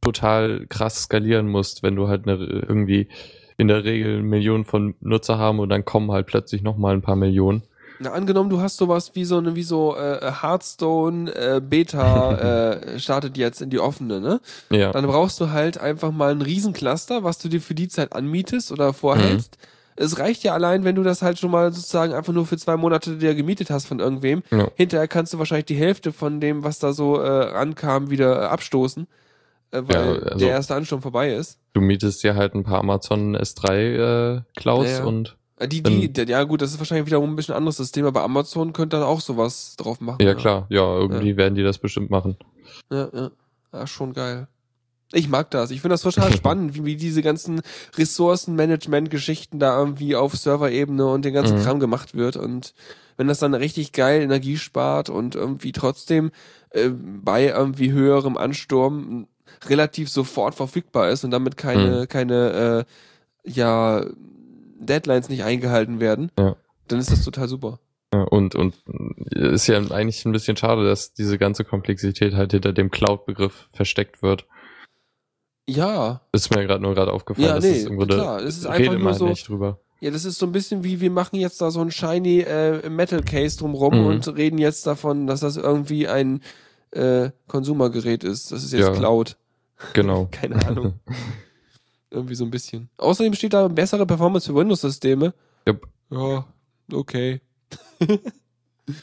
total krass skalieren musst, wenn du halt eine, irgendwie in der Regel Millionen von Nutzer haben und dann kommen halt plötzlich nochmal ein paar Millionen. Na, angenommen, du hast sowas wie so eine, wie so äh, Hearthstone äh, Beta äh, startet jetzt in die offene, ne? Ja. Dann brauchst du halt einfach mal ein Riesencluster, was du dir für die Zeit anmietest oder vorhältst. Es reicht ja allein, wenn du das halt schon mal sozusagen einfach nur für zwei Monate dir gemietet hast von irgendwem. Ja. Hinterher kannst du wahrscheinlich die Hälfte von dem, was da so äh, ankam, wieder äh, abstoßen, äh, weil Ja, also- der erste Ansturm vorbei ist. Du mietest dir halt ein paar Amazon S3 äh, Clouds Ja, ja. und Äh, Die, die, der, ja gut, das ist wahrscheinlich wiederum ein bisschen anderes System, aber Amazon könnte dann auch sowas drauf machen. ja klar, ja, irgendwie werden die das bestimmt machen. Ja, ja. Ja, schon geil. Ich mag das. Ich finde das total spannend, wie, wie diese ganzen Ressourcenmanagement-Geschichten da irgendwie auf Serverebene und den ganzen Mhm. Kram gemacht wird. Und wenn das dann richtig geil Energie spart und irgendwie trotzdem äh, bei irgendwie höherem Ansturm relativ sofort verfügbar ist und damit keine, Mhm. keine äh, ja, Deadlines nicht eingehalten werden, Ja. dann ist das total super. Ja, und, und ist ja eigentlich ein bisschen schade, dass diese ganze Komplexität halt hinter dem Cloud-Begriff versteckt wird. Ja, Ist mir gerade nur gerade aufgefallen. Ja, dass nee, es irgendwo da- klar, es ist einfach nur man so- nicht drüber. Ja, das ist so ein bisschen wie, wir machen jetzt da so ein shiny äh, Metal Case drumrum Mhm. und reden jetzt davon, dass das irgendwie ein äh, Konsumergerät ist. Das ist jetzt Ja. Cloud. Genau. Keine Ahnung. irgendwie so ein bisschen. Außerdem steht da bessere Performance für Windows-Systeme. Jupp. Ja, okay.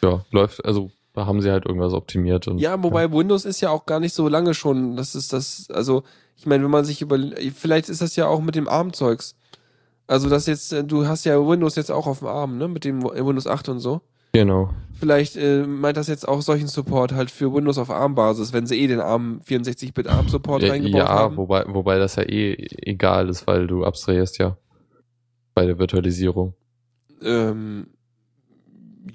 ja, läuft, also da haben sie halt irgendwas optimiert und Ja, wobei Windows ist ja auch gar nicht so lange schon. Das ist das, also, ich meine, wenn man sich über, vielleicht ist das ja auch mit dem ARM-Zeugs. Also, das jetzt, äh, du hast ja Windows jetzt auch auf dem ARM, ne? Mit dem Windows 8 und so. Genau. Vielleicht äh, meint das jetzt auch solchen Support halt für Windows auf ARM-Basis, wenn sie eh den ARM 64-Bit ARM-Support Ja, reingebaut ja haben. wobei, wobei das ja eh egal ist, weil du abstrahierst ja bei der Virtualisierung. Ähm,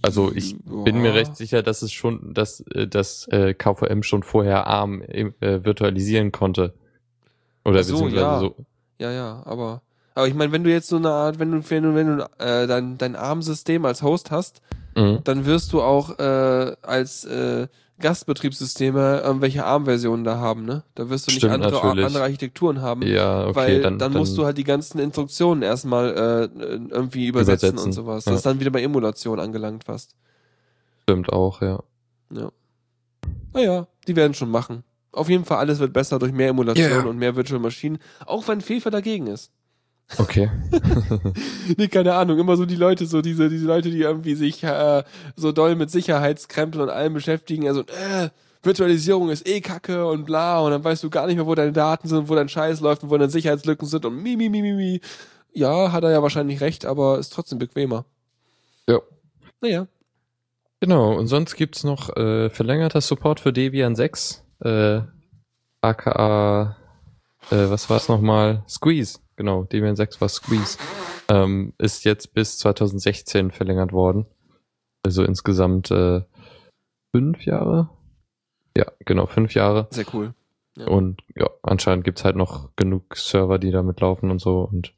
Also ich Bin mir recht sicher, dass es schon, dass äh, das äh, KVM schon vorher ARM äh, virtualisieren konnte. Oder Ach so, beziehungsweise ja. so. ja, ja, aber, aber ich meine, wenn du jetzt so eine Art, wenn du, wenn du, wenn du äh, dein, dein ARM-System als Host hast, Mhm. dann wirst du auch äh, als äh, Gastbetriebssysteme irgendwelche ARM-Versionen da haben, ne? Da wirst du nicht Stimmt, andere, andere Architekturen haben. Ja, okay, weil dann, dann, musst du halt die ganzen Instruktionen erstmal äh, irgendwie übersetzen, Übersetzen, und sowas. ja. Das ist dann wieder bei Emulation angelangt fast. stimmt auch, ja. Ja. Naja, die werden schon machen. Auf jeden Fall, alles wird besser durch mehr Emulation ja. und mehr Virtual Maschinen, auch wenn FIFA dagegen ist. Okay. Nee, keine Ahnung, immer so die Leute, so diese, diese Leute, die irgendwie sich äh, so doll mit Sicherheitskrempeln und allem beschäftigen, also, äh, Virtualisierung ist eh kacke und bla, und dann weißt du gar nicht mehr, wo deine Daten sind, wo dein Scheiß läuft und wo deine Sicherheitslücken sind und mi, mi, mi, mi, mi. Ja, hat er ja wahrscheinlich recht, aber ist trotzdem bequemer. Ja. Naja. Genau, und sonst gibt's noch äh, verlängerter Support für Debian 6, äh, aka, äh, was war's nochmal? Squeeze, genau, Debian 6 war Squeeze. Ähm, ist jetzt bis 2016 verlängert worden. Also insgesamt äh, fünf Jahre? Ja, genau, fünf Jahre. Sehr cool. Ja. Und ja, anscheinend gibt's halt noch genug Server, die damit laufen und so. Und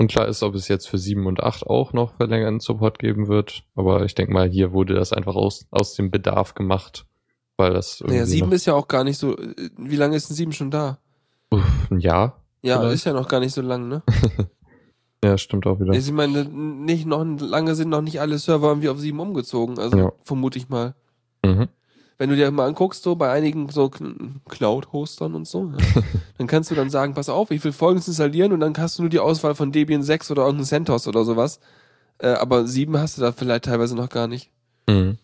unklar ist, ob es jetzt für 7 und 8 auch noch verlängerten Support geben wird. Aber ich denke mal, hier wurde das einfach aus, aus dem Bedarf gemacht. Weil das Naja, sieben ist ja auch gar nicht so. äh, Wie lange ist denn sieben schon da? Uff, ein Jahr. Ja, Vielleicht. ist ja noch gar nicht so lang, ne? Ja, stimmt auch wieder. Ich meine, nicht noch lange sind noch nicht alle Server irgendwie auf sieben umgezogen, also Ja. vermute ich mal. Mhm. Wenn du dir mal anguckst, so bei einigen so Cloud-Hostern und so, ja, dann kannst du dann sagen, pass auf, ich will folgendes installieren und dann hast du nur die Auswahl von Debian 6 oder irgendein CentOS oder sowas. Äh, aber sieben hast du da vielleicht teilweise noch gar nicht. Mhm.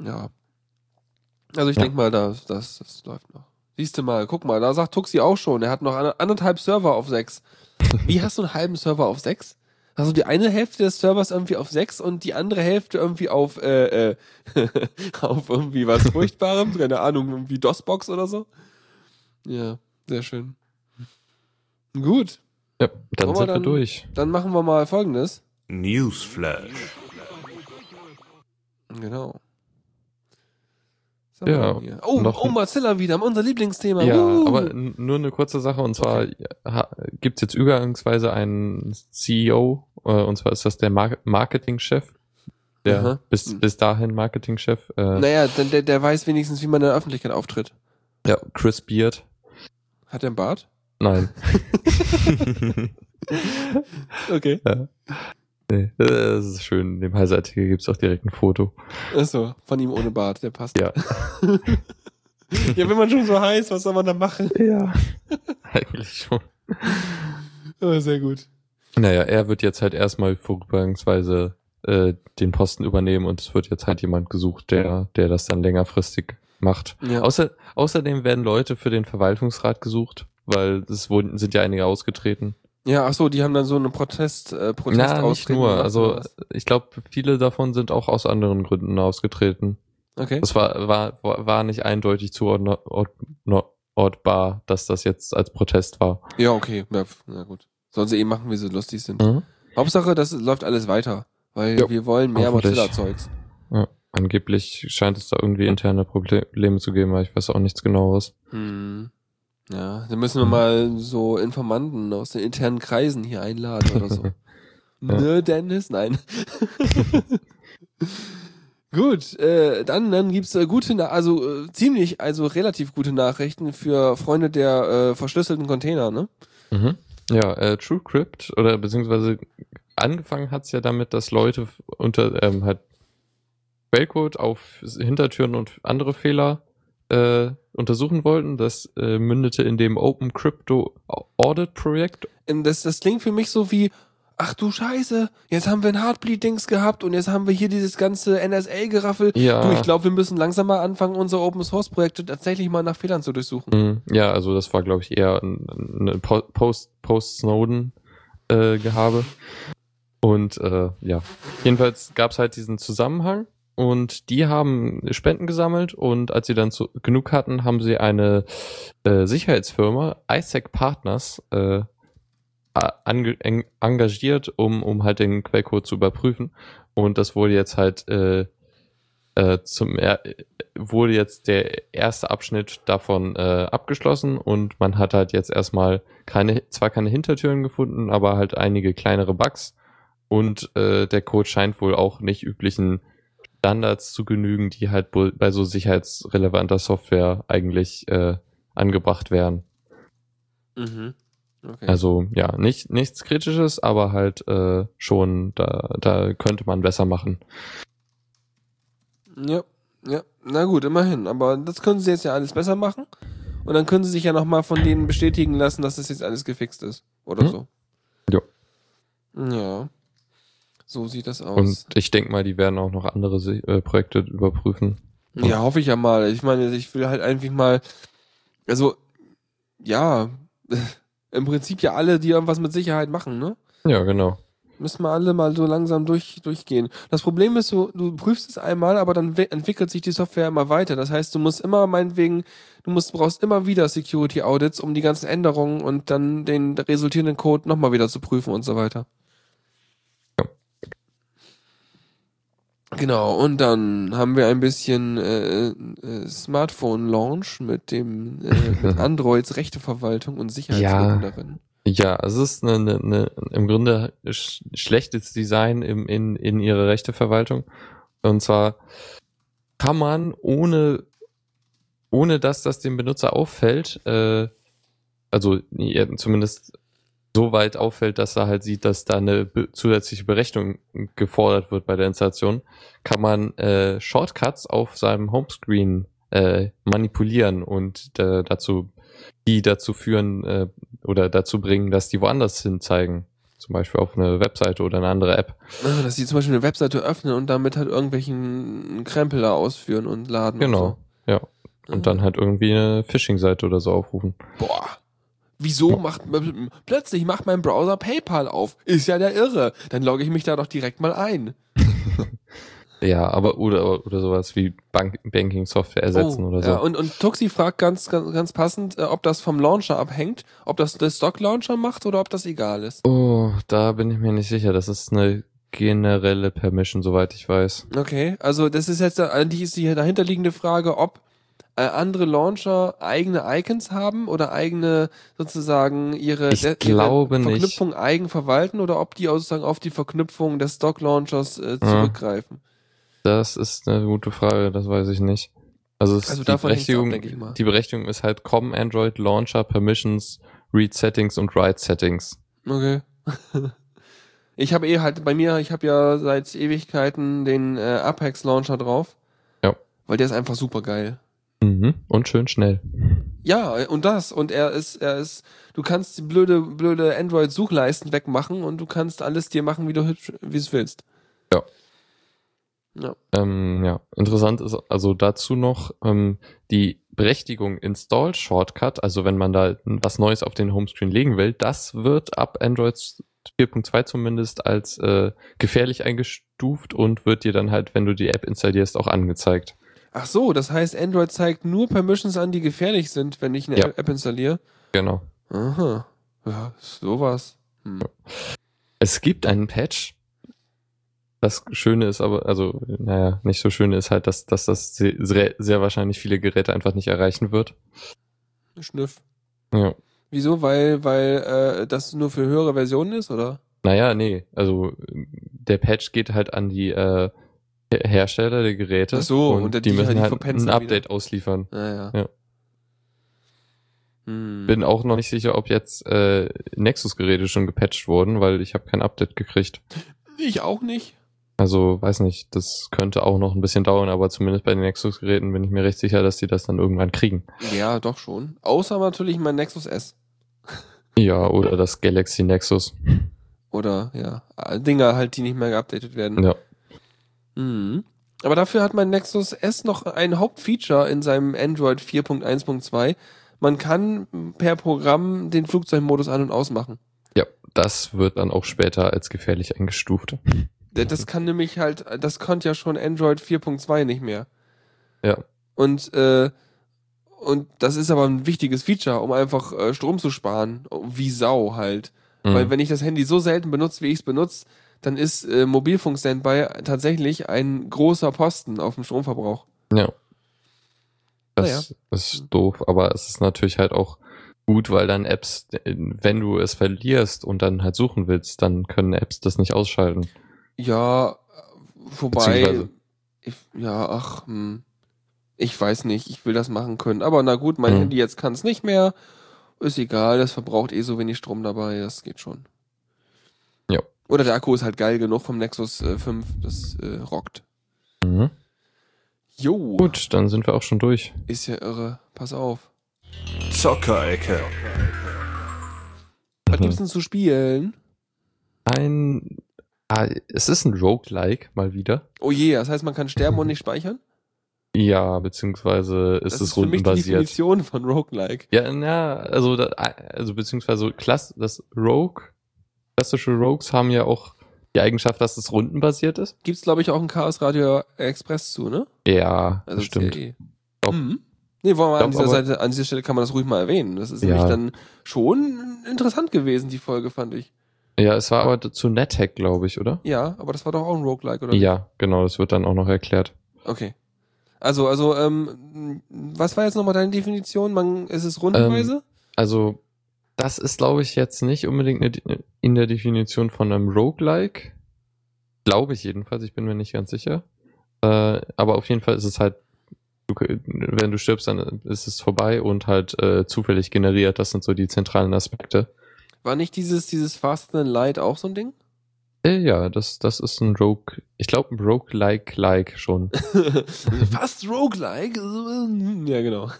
Ja. Also ich Ja. denk mal, das, das, das läuft noch. Siehst du mal, guck mal, da sagt Tuxi auch schon, er hat noch anderthalb Server auf sechs. Wie hast du einen halben Server auf sechs? Hast du die eine Hälfte des Servers irgendwie auf sechs und die andere Hälfte irgendwie auf, äh, äh, auf irgendwie was Furchtbarem? Keine Ahnung, irgendwie DOS-Box oder so? Ja, sehr schön. Gut, Ja, dann Wollen wir sind wir dann- durch. dann machen wir mal folgendes. Newsflash. Genau. Wir Ja? Oh, noch oh, Mozilla wieder, unser Lieblingsthema. Ja, Uh. aber nur eine kurze Sache und zwar ha, gibt's jetzt übergangsweise einen CEO äh, und zwar ist das der Mar Marketingchef, der Aha. bis bis dahin Marketingchef, äh, Naja, denn der, der weiß wenigstens, wie man in der Öffentlichkeit auftritt. ja Chris Beard. Hat er einen Bart? Nein, Okay. Nee, das ist schön. In dem Heise-Artikel gibt's auch direkt ein Foto. Achso, von ihm ohne Bart, der passt. Ja. ja, wenn man schon so heiß, was soll man da machen? Ja, eigentlich schon. Oh, sehr gut. Naja, er wird jetzt halt erstmal vorübergangsweise äh, den Posten übernehmen und es wird jetzt halt jemand gesucht, der, der das dann längerfristig macht. Ja. Außer, außerdem werden Leute für den Verwaltungsrat gesucht, weil es wurden, sind ja einige ausgetreten. Ja, ach so, die haben dann so einen Protest, äh, Protest Na, nicht nur. Also ich glaube, viele davon sind auch aus anderen Gründen ausgetreten. Okay. Es war, war, war nicht eindeutig zuordnbar, dass das jetzt als Protest war. Ja, okay. Pf, na gut. Sollen sie eh machen, wie sie lustig sind. Mhm. Hauptsache, das läuft alles weiter. Weil Jo, wir wollen mehr. Mozilla-Zeugs. Ja. Angeblich scheint es da irgendwie interne Probleme zu geben, aber ich weiß auch nichts genaueres. Hm. Ja, dann müssen wir mal so Informanten aus den internen Kreisen hier einladen oder so. Ne, Dennis? Nein. Gut, äh, dann, dann gibt's äh, gute, Na also äh, ziemlich, also relativ gute Nachrichten für Freunde der äh, verschlüsselten Container, ne? Mhm. Ja, äh, TrueCrypt oder beziehungsweise angefangen hat's ja damit, dass Leute unter ähm, halt Quellcode auf Hintertüren und andere Fehler äh, untersuchen wollten. Das äh, mündete in dem Open Crypto Audit Projekt. Ähm, Das, das klingt für mich so wie, ach du Scheiße, jetzt haben wir ein Heartbleed-Dings gehabt und jetzt haben wir hier dieses ganze NSA-Geraffel. Ja. Du, ich glaube, wir müssen langsam mal anfangen, unsere Open-Source-Projekte tatsächlich mal nach Fehlern zu durchsuchen. Mhm. Ja, also das war, glaube ich, eher ein, ein Post, Post äh. Und äh, ja, jedenfalls gab's halt diesen Zusammenhang und die haben Spenden gesammelt und als sie dann zu, genug hatten, haben sie eine äh, Sicherheitsfirma, ISAC Partners, äh, a- ange eng engagiert, um, um halt den Quellcode zu überprüfen. Und das wurde jetzt halt äh, äh, zum er wurde jetzt der erste Abschnitt davon äh, abgeschlossen und man hat halt jetzt erstmal keine, zwar keine Hintertüren gefunden, aber halt einige kleinere Bugs und äh, der Code scheint wohl auch nicht üblichen Standards zu genügen, die halt bei so sicherheitsrelevanter Software eigentlich äh, angebracht werden. Mhm. Okay. Also ja, nicht nichts Kritisches, aber halt äh, schon, da, da könnte man besser machen. Ja, ja. Na gut, immerhin. Aber das können sie jetzt ja alles besser machen. Und dann können sie sich ja nochmal von denen bestätigen lassen, dass das jetzt alles gefixt ist. Oder Hm? so. Ja. Ja. So sieht das aus. Und ich denke mal, die werden auch noch andere äh, Projekte überprüfen. Ja, hoffe ich ja mal. Ich meine, ich will halt einfach mal, also, ja, im Prinzip ja alle, die irgendwas mit Sicherheit machen, ne? Ja, genau. Müssen wir alle mal so langsam durch, durchgehen. Das Problem ist so, du prüfst es einmal, aber dann entwickelt sich die Software immer weiter. Das heißt, du musst immer meinetwegen, du musst, brauchst immer wieder Security Audits, um die ganzen Änderungen und dann den resultierenden Code nochmal wieder zu prüfen und so weiter. Genau, und dann haben wir ein bisschen äh, äh, Smartphone-Launch mit dem äh, mit Androids Rechteverwaltung und Sicherheitslücken Ja. darin. Ja, es ist eine, eine, eine, im Grunde sch schlechtes Design im, in, in ihrer Rechteverwaltung. Und zwar kann man ohne, ohne dass das dem Benutzer auffällt, äh, also zumindest so weit auffällt, dass er halt sieht, dass da eine be zusätzliche Berechnung gefordert wird bei der Installation, kann man äh, Shortcuts auf seinem Homescreen äh, manipulieren und äh, dazu die dazu führen äh, oder dazu bringen, dass die woanders hin zeigen. Zum Beispiel auf eine Webseite oder eine andere App. Ah, Dass sie zum Beispiel eine Webseite öffnen und damit halt irgendwelchen Krempel da ausführen und laden. Genau, ja. Und, so. Und dann halt irgendwie eine Phishing-Seite oder so aufrufen. Boah. Wieso macht plötzlich macht mein Browser PayPal auf? Ist ja der Irre. Dann logge ich mich da doch direkt mal ein. Ja, aber oder oder sowas wie Bank Banking-Software ersetzen Oh, oder so. Ja, und, und Tuxi fragt ganz, ganz, ganz passend, äh, ob das vom Launcher abhängt, ob das der Stock-Launcher macht oder ob das egal ist. oh, da bin ich mir nicht sicher. Das ist eine generelle Permission, soweit ich weiß. Okay, also das ist jetzt, eigentlich ist die dahinterliegende Frage, ob äh, andere Launcher eigene Icons haben oder eigene sozusagen ihre, Ich ihre glaube nicht. Verknüpfung eigen verwalten oder ob die sozusagen auf die Verknüpfung des Stock-Launchers äh, zurückgreifen. Das ist eine gute Frage, das weiß ich nicht. Also, es Also die ab, Berechtigung, denke ich mal. die Berechtigung ist halt COM Android Launcher Permissions, Read Settings und Write Settings. Okay. Ich habe eh halt bei mir, ich habe ja seit Ewigkeiten den äh, Apex Launcher drauf. Ja. Weil der ist einfach super geil. Mhm. Und schön schnell. Ja, und das. Und er ist, er ist, du kannst die blöde, blöde Android-Suchleisten wegmachen und du kannst alles dir machen, wie du hübsch, wie es willst. Ja. Ja. Ähm, ja, interessant ist also dazu noch ähm, die Berechtigung Install Shortcut, also wenn man da was Neues auf den Homescreen legen will, das wird ab Android 4.2 zumindest als äh, gefährlich eingestuft und wird dir dann halt, wenn du die App installierst, auch angezeigt. Ach so, das heißt, Android zeigt nur Permissions an, die gefährlich sind, wenn ich eine Ja. App installiere. Genau. Aha. Ja, sowas. Hm. Es gibt einen Patch. Das Schöne ist aber, also, naja, nicht so schön ist halt, dass, dass das sehr, sehr, wahrscheinlich viele Geräte einfach nicht erreichen wird. Schnüff. Ja. Wieso? Weil, weil äh, das nur für höhere Versionen ist, oder? Naja, nee, also der Patch geht halt an die äh, Hersteller der Geräte Ach so, und, und die, die- müssen die halt ein Update ausliefern. Naja. Ja. Hm. Bin auch noch nicht sicher, ob jetzt äh, Nexus-Geräte schon gepatcht wurden, weil ich habe kein Update gekriegt. Ich auch nicht. Also weiß nicht, das könnte auch noch ein bisschen dauern, aber zumindest bei den Nexus-Geräten bin ich mir recht sicher, dass die das dann irgendwann kriegen. Ja, doch schon. Außer natürlich mein Nexus S. Ja, oder das Galaxy Nexus. Oder, ja, äh, Dinger halt, die nicht mehr geupdatet werden. Ja. Mhm. Aber dafür hat mein Nexus S noch ein Hauptfeature in seinem Android 4.1.2. Man kann per Programm den Flugzeugmodus an- und ausmachen. Ja, das wird dann auch später als gefährlich eingestuft. Das kann nämlich halt, das konnte ja schon Android 4.2 nicht mehr. Ja. Und, äh, und das ist aber ein wichtiges Feature, um einfach äh, Strom zu sparen. Wie Sau halt. Mhm. Weil wenn ich das Handy so selten benutze, wie ich es benutze, dann ist äh, Mobilfunk-Standby tatsächlich ein großer Posten auf dem Stromverbrauch. Ja. Das Naja. ist doof, aber es ist natürlich halt auch gut, weil dann Apps, wenn du es verlierst und dann halt suchen willst, dann können Apps das nicht ausschalten. Ja, wobei, ich, ja, ach, hm, ich weiß nicht, ich will das machen können. Aber na gut, mein Mhm. Handy jetzt kann es nicht mehr. Ist egal, das verbraucht eh so wenig Strom dabei, das geht schon. Oder der Akku ist halt geil genug vom Nexus äh, 5, das äh, rockt. Mhm. Jo, Gut, dann sind wir auch schon durch. ist ja irre. Pass auf. Zockerecke. Was Mhm. gibt's denn zu spielen? Ein, ah, es ist ein Roguelike mal wieder. Oh je, das heißt, man kann sterben und nicht speichern? Ja, beziehungsweise ist das es ist für mich die rundenbasiert. Definition von Roguelike. Ja, na, also, da, also beziehungsweise Klass, das Rogue, klassische Rogues haben ja auch die Eigenschaft, dass es rundenbasiert ist. Gibt's, glaube ich, auch ein Chaos Radio Express zu, ne? Ja, Also das stimmt. CRE. Glaub- Mhm. Nee, wollen wir an dieser Seite, an dieser Stelle kann man das ruhig mal erwähnen. Das ist Ja. nämlich dann schon interessant gewesen, die Folge, fand ich. Ja, es war aber zu NetHack, glaube ich, oder? Ja, aber das war doch auch ein Roguelike, oder? Ja, genau, das wird dann auch noch erklärt. Okay. Also, also, ähm, was war jetzt nochmal deine Definition? Man, ist es rundenweise? Also, das ist, glaube ich, jetzt nicht unbedingt eine, in der Definition von einem Roguelike. Glaube ich jedenfalls, ich bin mir nicht ganz sicher. Äh, aber auf jeden Fall ist es halt, du, wenn du stirbst, dann ist es vorbei und halt äh, zufällig generiert. Das sind so die zentralen Aspekte. war nicht dieses, dieses Fast and Light auch so ein Ding? Äh, ja, das, das ist ein Rogue, ich glaube ein Roguelike-like schon. Fast Roguelike? Ja, genau.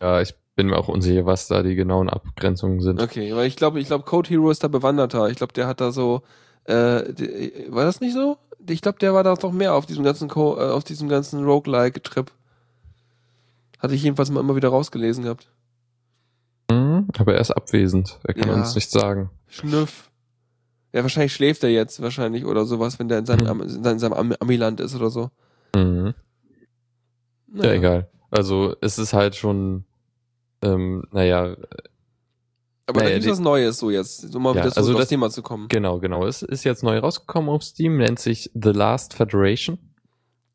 ja, ich bin mir auch unsicher, was da die genauen Abgrenzungen sind. Okay, weil ich glaube, ich glaube, Code Hero ist da bewanderter. Ich glaube, der hat da so, äh, die- war das nicht so? Ich glaube, der war da doch mehr auf diesem ganzen Co äh, auf diesem ganzen Roguelike-Trip. Hatte ich jedenfalls mal immer wieder rausgelesen gehabt. Mhm, aber er ist abwesend. Er kann Ja. uns nichts sagen. Schnüff. Ja, wahrscheinlich schläft er jetzt wahrscheinlich oder sowas, wenn der in seinem, Mhm. In seinem Am Amiland ist oder so. Mhm. Ja, Naja. egal. Also es ist halt schon, ähm, naja, Aber da Naja, gibt's die- was Neues so jetzt, um mal Ja, wieder also das- Thema zu kommen. genau, genau. Es ist jetzt neu rausgekommen auf Steam, nennt sich The Last Federation.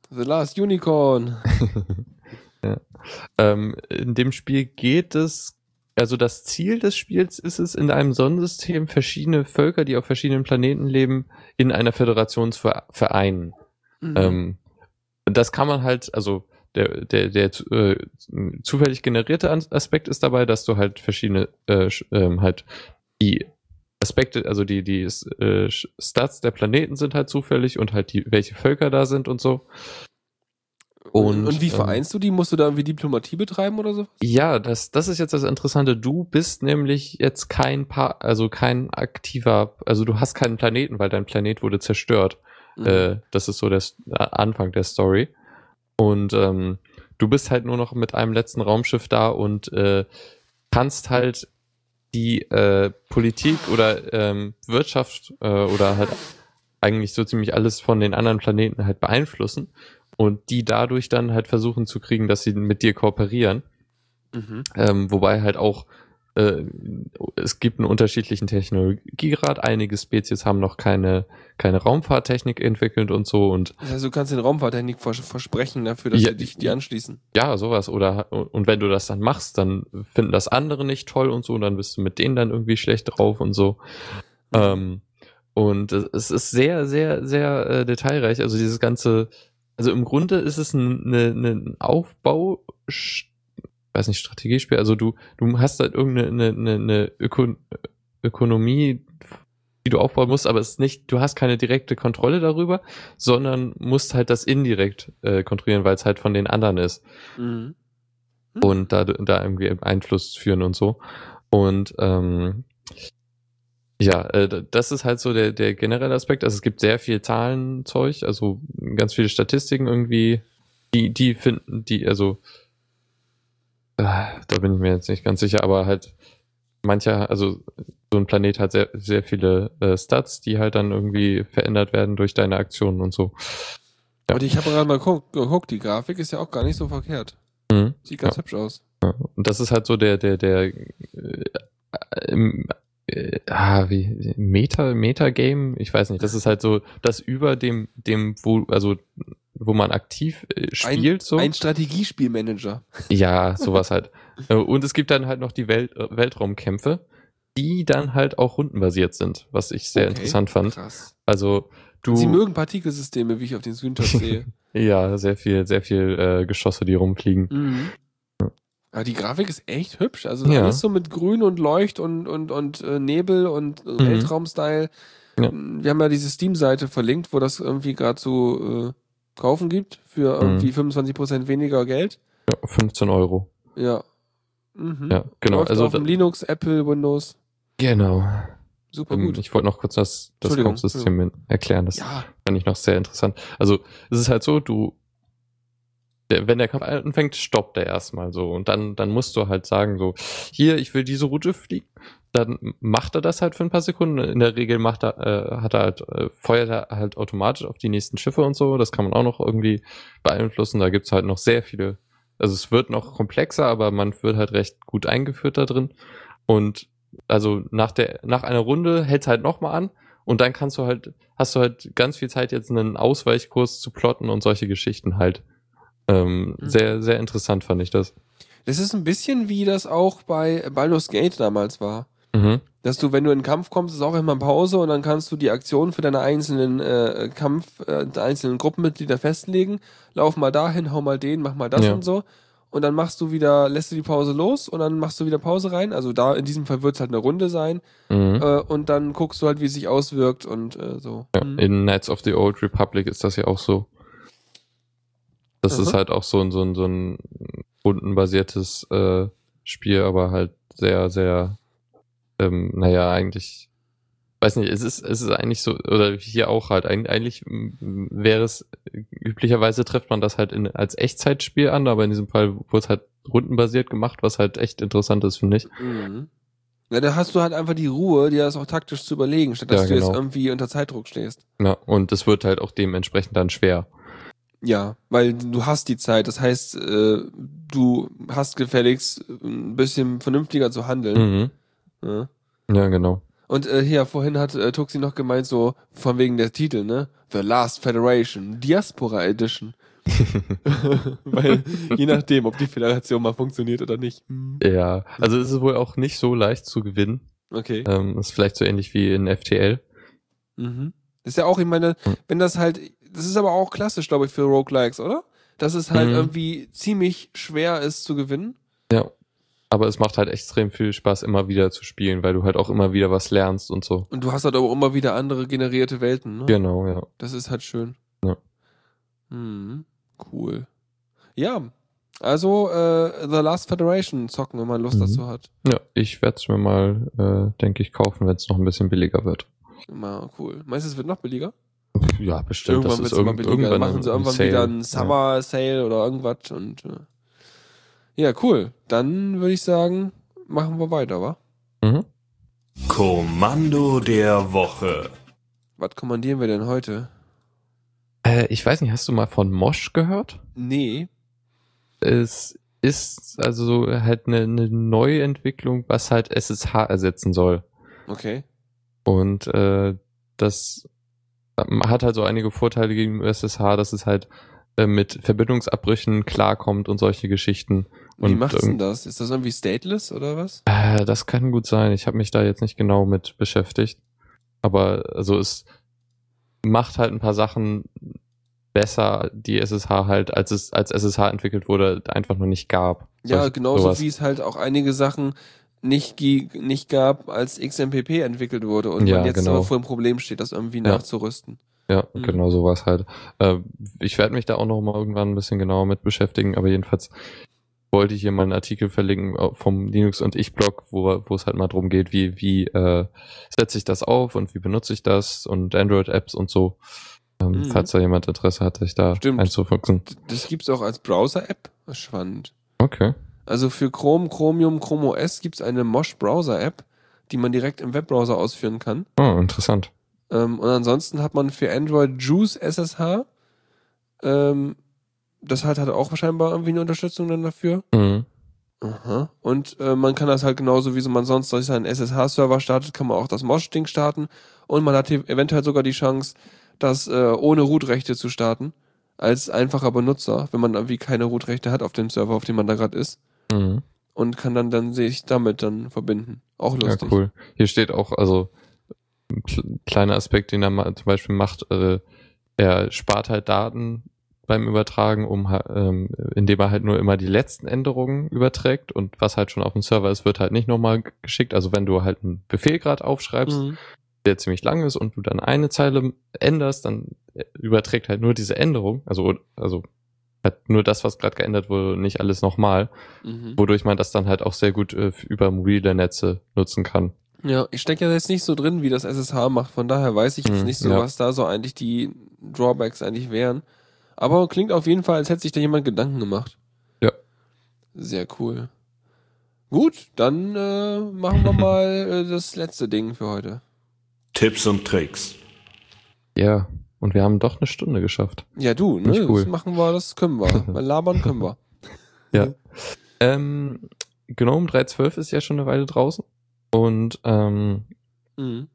The Last Unicorn. ja. ähm, in dem Spiel geht es, also das Ziel des Spiels ist es, in einem Sonnensystem verschiedene Völker, die auf verschiedenen Planeten leben, in einer Föderation zu ver- vereinen. Mhm. Ähm, das kann man halt, also der, der, der äh, zufällig generierte Aspekt ist dabei, dass du halt verschiedene, äh, ähm, halt die Aspekte, also die, die äh, Stats der Planeten sind halt zufällig und halt die, welche Völker da sind und so. und, und, wie ähm, vereinst du die? Musst du da irgendwie Diplomatie betreiben oder so? Ja, das, das ist jetzt das Interessante. Du bist nämlich jetzt kein Pa- also kein aktiver, also du hast keinen Planeten, weil dein Planet wurde zerstört. Mhm. Äh, das ist so der Anfang der Story. Und ähm, du bist halt nur noch mit einem letzten Raumschiff da und äh, kannst halt die äh, Politik oder ähm, Wirtschaft äh, oder halt eigentlich so ziemlich alles von den anderen Planeten halt beeinflussen und die dadurch dann halt versuchen zu kriegen, dass sie mit dir kooperieren. Mhm. Ähm, wobei halt auch äh, es gibt einen unterschiedlichen Technologiegrad. Einige Spezies haben noch keine, keine Raumfahrttechnik entwickelt und so und Also du kannst den Raumfahrttechnik vers versprechen dafür, dass Ja. sie dich die anschließen. ja, sowas. Oder und wenn du das dann machst, dann finden das andere nicht toll und so, und dann bist du mit denen dann irgendwie schlecht drauf und so. Ähm, und es ist sehr, sehr, sehr äh, detailreich. Also dieses ganze, also im Grunde ist es ein, eine, ein Aufbau, weiß nicht, Strategiespiel. Also du, du hast halt irgendeine eine, eine, Öko Ökonomie, die du aufbauen musst, aber es ist nicht, du hast keine direkte Kontrolle darüber, sondern musst halt das indirekt äh, kontrollieren, weil es halt von den anderen ist Mhm. und da, da irgendwie Einfluss führen und so. Und ähm, ja, äh, das ist halt so der, der generelle Aspekt. Also es gibt sehr viel Zahlenzeug, also ganz viele Statistiken irgendwie, die, die finden, die, also da bin ich mir jetzt nicht ganz sicher, aber halt mancher, also so ein Planet hat sehr, sehr viele äh, Stats, die halt dann irgendwie verändert werden durch deine Aktionen und so. Ja. Und ich habe gerade mal geguckt, die Grafik ist ja auch gar nicht so verkehrt. Mhm. Sieht ganz Ja. hübsch aus. Ja, und das ist halt so der, der, der, äh, äh, ah, wie Meta Metagame, ich weiß nicht, das ist halt so das über dem dem wo also wo man aktiv äh, spielt so. Ein Strategiespielmanager. Ja, sowas halt. Äh, Und es gibt dann halt noch die Welt, äh, Weltraumkämpfe, die dann halt auch rundenbasiert sind, was ich sehr Okay, interessant fand. Krass. Also du Sie mögen Partikelsysteme, wie ich auf den Screenshots sehe. ja, sehr viel sehr viel äh, Geschosse, die rumfliegen. Mhm. Aber die Grafik ist echt hübsch. Also Ja. alles so mit Grün und Leucht und, und, und äh, Nebel und äh, Weltraum-Style. Ja. Wir haben ja diese Steam-Seite verlinkt, wo das irgendwie gerade so äh, kaufen gibt für Mhm. irgendwie 25% weniger Geld. Ja, 15 Euro. Ja. Mhm. Ja, genau. Läuft Also auf dem Linux, Apple, Windows. genau. Super Ähm, gut. Ich wollte noch kurz das, das Kaufsystem erklären. Das ja. fand ich noch sehr interessant. Also es ist halt so, du, der, wenn der Kampf anfängt, stoppt er erstmal so und dann, dann musst du halt sagen so, hier, ich will diese Route fliegen. Dann macht er das halt für ein paar Sekunden. In der Regel macht er, äh, hat er halt, äh, feuert er halt automatisch auf die nächsten Schiffe und so. Das kann man auch noch irgendwie beeinflussen. Da gibt's halt noch sehr viele. Also es wird noch komplexer, aber man wird halt recht gut eingeführt da drin. Und also nach der, nach einer Runde hält's halt nochmal an und dann kannst du halt, hast du halt ganz viel Zeit, jetzt einen Ausweichkurs zu plotten und solche Geschichten halt. Ähm, Mhm. Sehr, sehr interessant fand ich das. Das ist ein bisschen wie das auch bei Baldur's Gate damals war. Mhm. Dass du, wenn du in den Kampf kommst, ist auch immer Pause und dann kannst du die Aktion für deine einzelnen äh, Kampf, äh, einzelnen Gruppenmitglieder festlegen. Lauf mal dahin, hau mal den, mach mal das Ja. und so. Und dann machst du wieder, lässt du die Pause los und dann machst du wieder Pause rein. Also da in diesem Fall wird es halt eine Runde sein. Mhm. Äh, und dann guckst du halt, wie es sich auswirkt und äh, so. Ja, Mhm. in Knights of the Old Republic ist das ja auch so. Das ist Aha. halt auch so ein, so ein, so ein rundenbasiertes äh, Spiel, aber halt sehr, sehr, ähm, naja, eigentlich, weiß nicht, es ist, es ist eigentlich so, oder hier auch halt, eig- eigentlich wäre es, üblicherweise trifft man das halt in, als Echtzeitspiel an, aber in diesem Fall wurde es halt rundenbasiert gemacht, was halt echt interessant ist, finde ich. Mhm. Ja, da hast du halt einfach die Ruhe, dir das auch taktisch zu überlegen, statt dass Ja, du jetzt genau. irgendwie unter Zeitdruck stehst. Ja, und es wird halt auch dementsprechend dann schwer. Ja, weil du hast die Zeit. Das heißt, äh, du hast gefälligst ein bisschen vernünftiger zu handeln. Mhm. Ja. Ja, genau. Und äh, hier, vorhin hat äh, Tuxi noch gemeint, so von wegen der Titel, ne? The Last Federation, Diaspora Edition. weil je nachdem, ob die Föderation mal funktioniert oder nicht. Ja, also es ist wohl auch nicht so leicht zu gewinnen. Okay. Ähm, ist vielleicht so ähnlich wie in FTL. Mhm. Ist ja auch, ich meine, wenn das halt, das ist aber auch klassisch, glaube ich, für Roguelikes, oder? Dass es halt Mhm. irgendwie ziemlich schwer ist zu gewinnen. Ja. Aber es macht halt extrem viel Spaß, immer wieder zu spielen, weil du halt auch immer wieder was lernst und so. Und du hast halt auch immer wieder andere generierte Welten, ne? Genau, ja. Das ist halt schön. Ja. Hm, cool. Ja, also äh, The Last Federation zocken, wenn man Lust Mhm. dazu hat. Ja, ich werde es mir mal, äh, denke ich, kaufen, wenn es noch ein bisschen billiger wird. Immer cool. Meinst du, es wird noch billiger? Ja, bestimmt. irgendwann das wird ist es immer irgend- billiger. irgendwann Dann machen sie irgendwann Sale. wieder einen Summer Sale oder irgendwas und äh. Ja, cool. Dann würde ich sagen, machen wir weiter, wa? Mhm. Kommando der Woche. Was kommandieren wir denn heute? Äh, ich weiß nicht, hast du mal von Mosh gehört? Nee. Es ist also halt eine, eine Neuentwicklung, was halt SSH ersetzen soll. Okay. Und äh, das hat halt so einige Vorteile gegen SSH, dass es halt äh, mit Verbindungsabbrüchen klarkommt und solche Geschichten. Wie Und macht's denn irgend- das? Ist das irgendwie stateless oder was? Äh, das kann gut sein. Ich habe mich da jetzt nicht genau mit beschäftigt. Aber also es macht halt ein paar Sachen besser, die SSH halt, als es als SSH entwickelt wurde, einfach noch nicht gab. Ja, genauso sowas. wie es halt auch einige Sachen nicht, nicht gab, als XMPP entwickelt wurde und Ja, man jetzt genau. aber vor dem Problem steht, das irgendwie Ja. nachzurüsten. Ja, Mhm. genau sowas halt. Äh, ich werde mich da auch noch mal irgendwann ein bisschen genauer mit beschäftigen, aber jedenfalls wollte ich hier mal einen Artikel verlinken äh, vom Linux und ich Blog, wo, wo es halt mal drum geht, wie, wie äh, setze ich das auf und wie benutze ich das und Android-Apps und so. Ähm, Mhm. Falls da jemand Interesse hat, sich da Stimmt. einzufuchsen. Das gibt's auch als Browser-App. Spannend. Okay. Also für Chrome, Chromium, Chrome OS gibt's eine Mosh Browser-App, die man direkt im Webbrowser ausführen kann. Oh, interessant. Ähm, und ansonsten hat man für Android Juice SSH. Ähm, das hat, hat auch scheinbar irgendwie eine Unterstützung dann dafür. Mhm. Aha. Und äh, man kann das halt genauso, wie so man sonst durch seinen SSH-Server startet, kann man auch das Mosh-Ding starten. Und man hat eventuell sogar die Chance, das äh, ohne Root-Rechte zu starten. Als einfacher Benutzer, wenn man irgendwie keine Root-Rechte hat auf dem Server, auf dem man da gerade ist. Mhm. Und kann dann, dann sich damit dann verbinden. Auch lustig. Ja, cool. Hier steht auch, also ein kle- kleiner Aspekt, den er zum Beispiel macht, äh, er spart halt Daten beim Übertragen, um ähm, indem er halt nur immer die letzten Änderungen überträgt und was halt schon auf dem Server ist, wird halt nicht nochmal geschickt. Also wenn du halt einen Befehl gerade aufschreibst, Mhm. der ziemlich lang ist und du dann eine Zeile änderst, dann äh, überträgt halt nur diese Änderung, also also halt nur das, was gerade geändert wurde, nicht alles nochmal, Mhm. wodurch man das dann halt auch sehr gut äh, über mobile Netze nutzen kann. Ja, ich stecke ja jetzt nicht so drin, wie das SSH macht. Von daher weiß ich jetzt Mhm, nicht so, ja. was da so eigentlich die Drawbacks eigentlich wären. Aber klingt auf jeden Fall, als hätte sich da jemand Gedanken gemacht. Ja. Sehr cool. Gut, dann äh, machen wir mal äh, das letzte Ding für heute. Tipps und Tricks. Ja, und wir haben doch eine Stunde geschafft. Ja, du, ne? Cool. Das machen wir, das können wir. Weil labern können wir. Ja. Ähm, GNOME 3.12 ist ja schon eine Weile draußen. Und ähm, Mhm.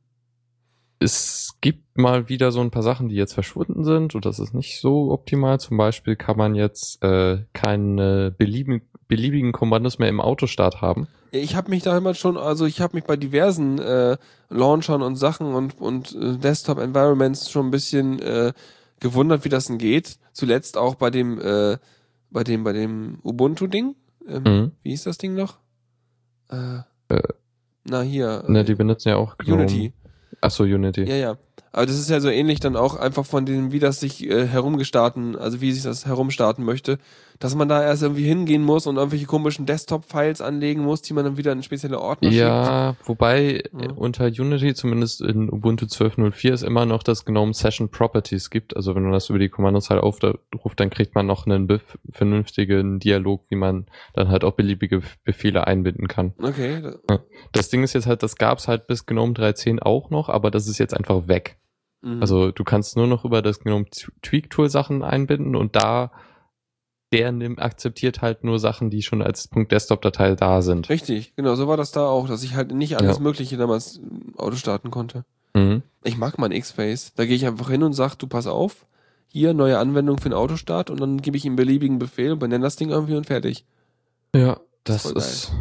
Es gibt mal wieder so ein paar Sachen, die jetzt verschwunden sind und das ist nicht so optimal. Zum Beispiel kann man jetzt äh, keine beliebigen, beliebigen Kommandos mehr im Autostart haben. Ich habe mich da immer schon, also ich habe mich bei diversen äh, Launchern und Sachen und, und äh, Desktop-Environments schon ein bisschen äh, gewundert, wie das denn geht. Zuletzt auch bei dem, äh, bei dem, bei dem Ubuntu-Ding. Ähm, Mhm. Wie hieß das Ding noch? Äh, Äh, na hier. Ne, äh, die benutzen ja auch GNOME. Unity. Achso, Unity. Ja, ja. Aber das ist ja so ähnlich dann auch einfach von dem, wie das sich äh, herumgestarten, also wie sich das herumstarten möchte, dass man da erst irgendwie hingehen muss und irgendwelche komischen Desktop-Files anlegen muss, die man dann wieder in spezielle Ordner schickt. Ja, wobei Ja. äh, unter Unity, zumindest in Ubuntu 12.04, es immer noch das GNOME Session Properties gibt. Also wenn man das über die Kommandozeile aufruft, dann kriegt man noch einen bef- vernünftigen Dialog, wie man dann halt auch beliebige Befehle einbinden kann. Okay. da- Das Ding ist jetzt halt, das gab's halt bis GNOME 3.10 auch noch, aber das ist jetzt einfach weg. Mhm. Also du kannst nur noch über das GNOME Tweak Tool Sachen einbinden und da der nimmt, akzeptiert halt nur Sachen, die schon als .desktop-Datei da sind. Richtig, genau, so war das da auch, dass ich halt nicht alles Ja. Mögliche damals im Auto starten konnte. Mhm. Ich mag mein X-Face. Da gehe ich einfach hin und sag, du pass auf, hier neue Anwendung für den Autostart und dann gebe ich ihm beliebigen Befehl und benenne das Ding irgendwie und fertig. Ja, das voll ist,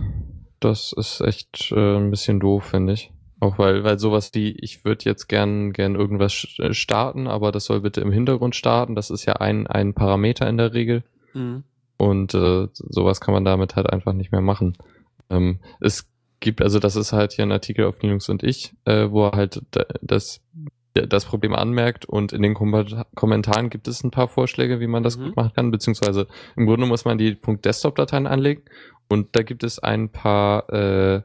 das ist echt äh, ein bisschen doof, finde ich. Auch weil, weil sowas wie, ich würde jetzt gern, gern irgendwas äh, starten, aber das soll bitte im Hintergrund starten. Das ist ja ein, ein Parameter in der Regel. Mhm. Und äh, sowas kann man damit halt einfach nicht mehr machen. Ähm, es gibt, also das ist halt hier ein Artikel auf Linux und ich, äh, wo er halt da- das, das Problem anmerkt und in den Kom Kommentaren gibt es ein paar Vorschläge, wie man das Mhm. gut machen kann, beziehungsweise im Grunde muss man die .desktop-Dateien anlegen und da gibt es ein paar äh,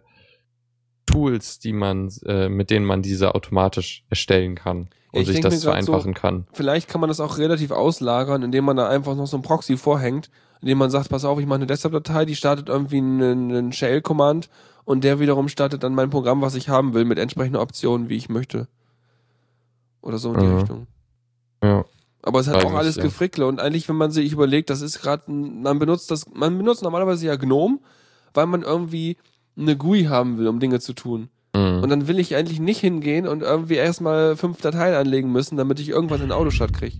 Tools, die man, äh, mit denen man diese automatisch erstellen kann und ich sich das grad so- vereinfachen kann. Vielleicht kann man das auch relativ auslagern, indem man da einfach noch so ein Proxy vorhängt, indem man sagt, pass auf, ich mache eine Desktop-Datei, die startet irgendwie einen, einen Shell-Command und der wiederum startet dann mein Programm, was ich haben will, mit entsprechenden Optionen, wie ich möchte. Oder so in die Mhm. Richtung. Ja. Aber es hat Weiß auch alles ja. Gefrickle und eigentlich, wenn man sich überlegt, das ist gerade, man benutzt das, man benutzt normalerweise ja GNOME, weil man irgendwie eine GUI haben will, um Dinge zu tun. Mhm. Und dann will ich eigentlich nicht hingehen und irgendwie erstmal fünf Dateien anlegen müssen, damit ich irgendwas in Autostart kriege.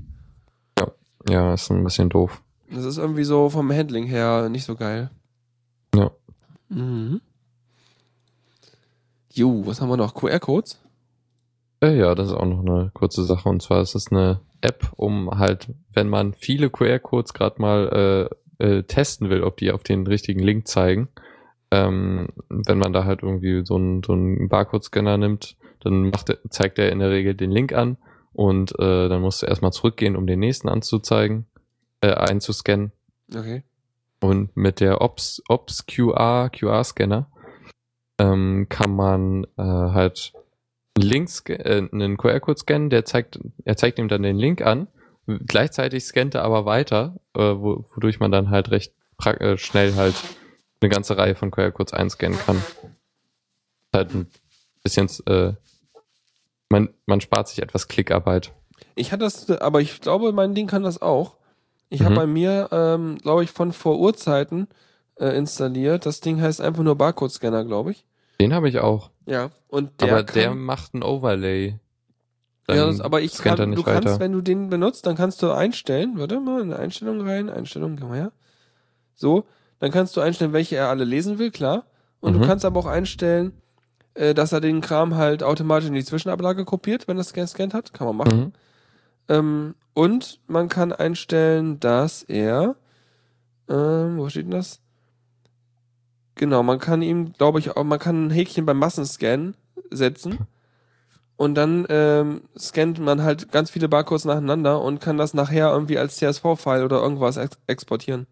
ja, ist ein bisschen doof. Das ist irgendwie so vom Handling her nicht so geil. Ja. Mhm. Jo, was haben wir noch? QR-Codes? Äh, ja, das ist auch noch eine kurze Sache. Und zwar ist es eine App, um halt, wenn man viele QR-Codes gerade mal äh, äh, testen will, ob die auf den richtigen Link zeigen, ähm, wenn man da halt irgendwie so einen so einen Barcode-Scanner nimmt, dann macht zeigt er in der Regel den Link an und äh, dann musst du erstmal zurückgehen, um den nächsten anzuzeigen, äh, einzuscannen. Okay. Und mit der Ops, Ops QR, QR-Scanner ähm, kann man äh, halt einen Link, sca- äh, einen QR-Code scannen, der zeigt, er zeigt ihm dann den Link an. Gleichzeitig scannt er aber weiter, äh, wo, wodurch man dann halt recht äh, schnell halt eine ganze Reihe von QR-Codes einscannen kann. Halt ein bisschen, äh, man, man spart sich etwas Klickarbeit. Ich hatte das, aber ich glaube, mein Ding kann das auch. Ich habe Mhm. bei mir, ähm, glaube ich, von vor Urzeiten äh, installiert. Das Ding heißt einfach nur Barcode-Scanner, glaube ich. Den habe ich auch. Ja. Und der aber kann, der macht ein Overlay. ja, Dann das, aber ich kann, du kannst, weiter. wenn du den benutzt, dann kannst du einstellen, warte mal, in Einstellungen rein, Einstellungen, komm her. So, dann kannst du einstellen, welche er alle lesen will, klar. Und Mhm. du kannst aber auch einstellen, äh, dass er den Kram halt automatisch in die Zwischenablage kopiert, wenn er es gescannt hat. Kann man machen. Mhm. Ähm, und man kann einstellen, dass er, ähm, wo steht denn das? Genau, man kann ihm, glaube ich, auch, man kann ein Häkchen beim Massenscan setzen. Und dann ähm, scannt man halt ganz viele Barcodes nacheinander und kann das nachher irgendwie als CSV-File oder irgendwas ex exportieren.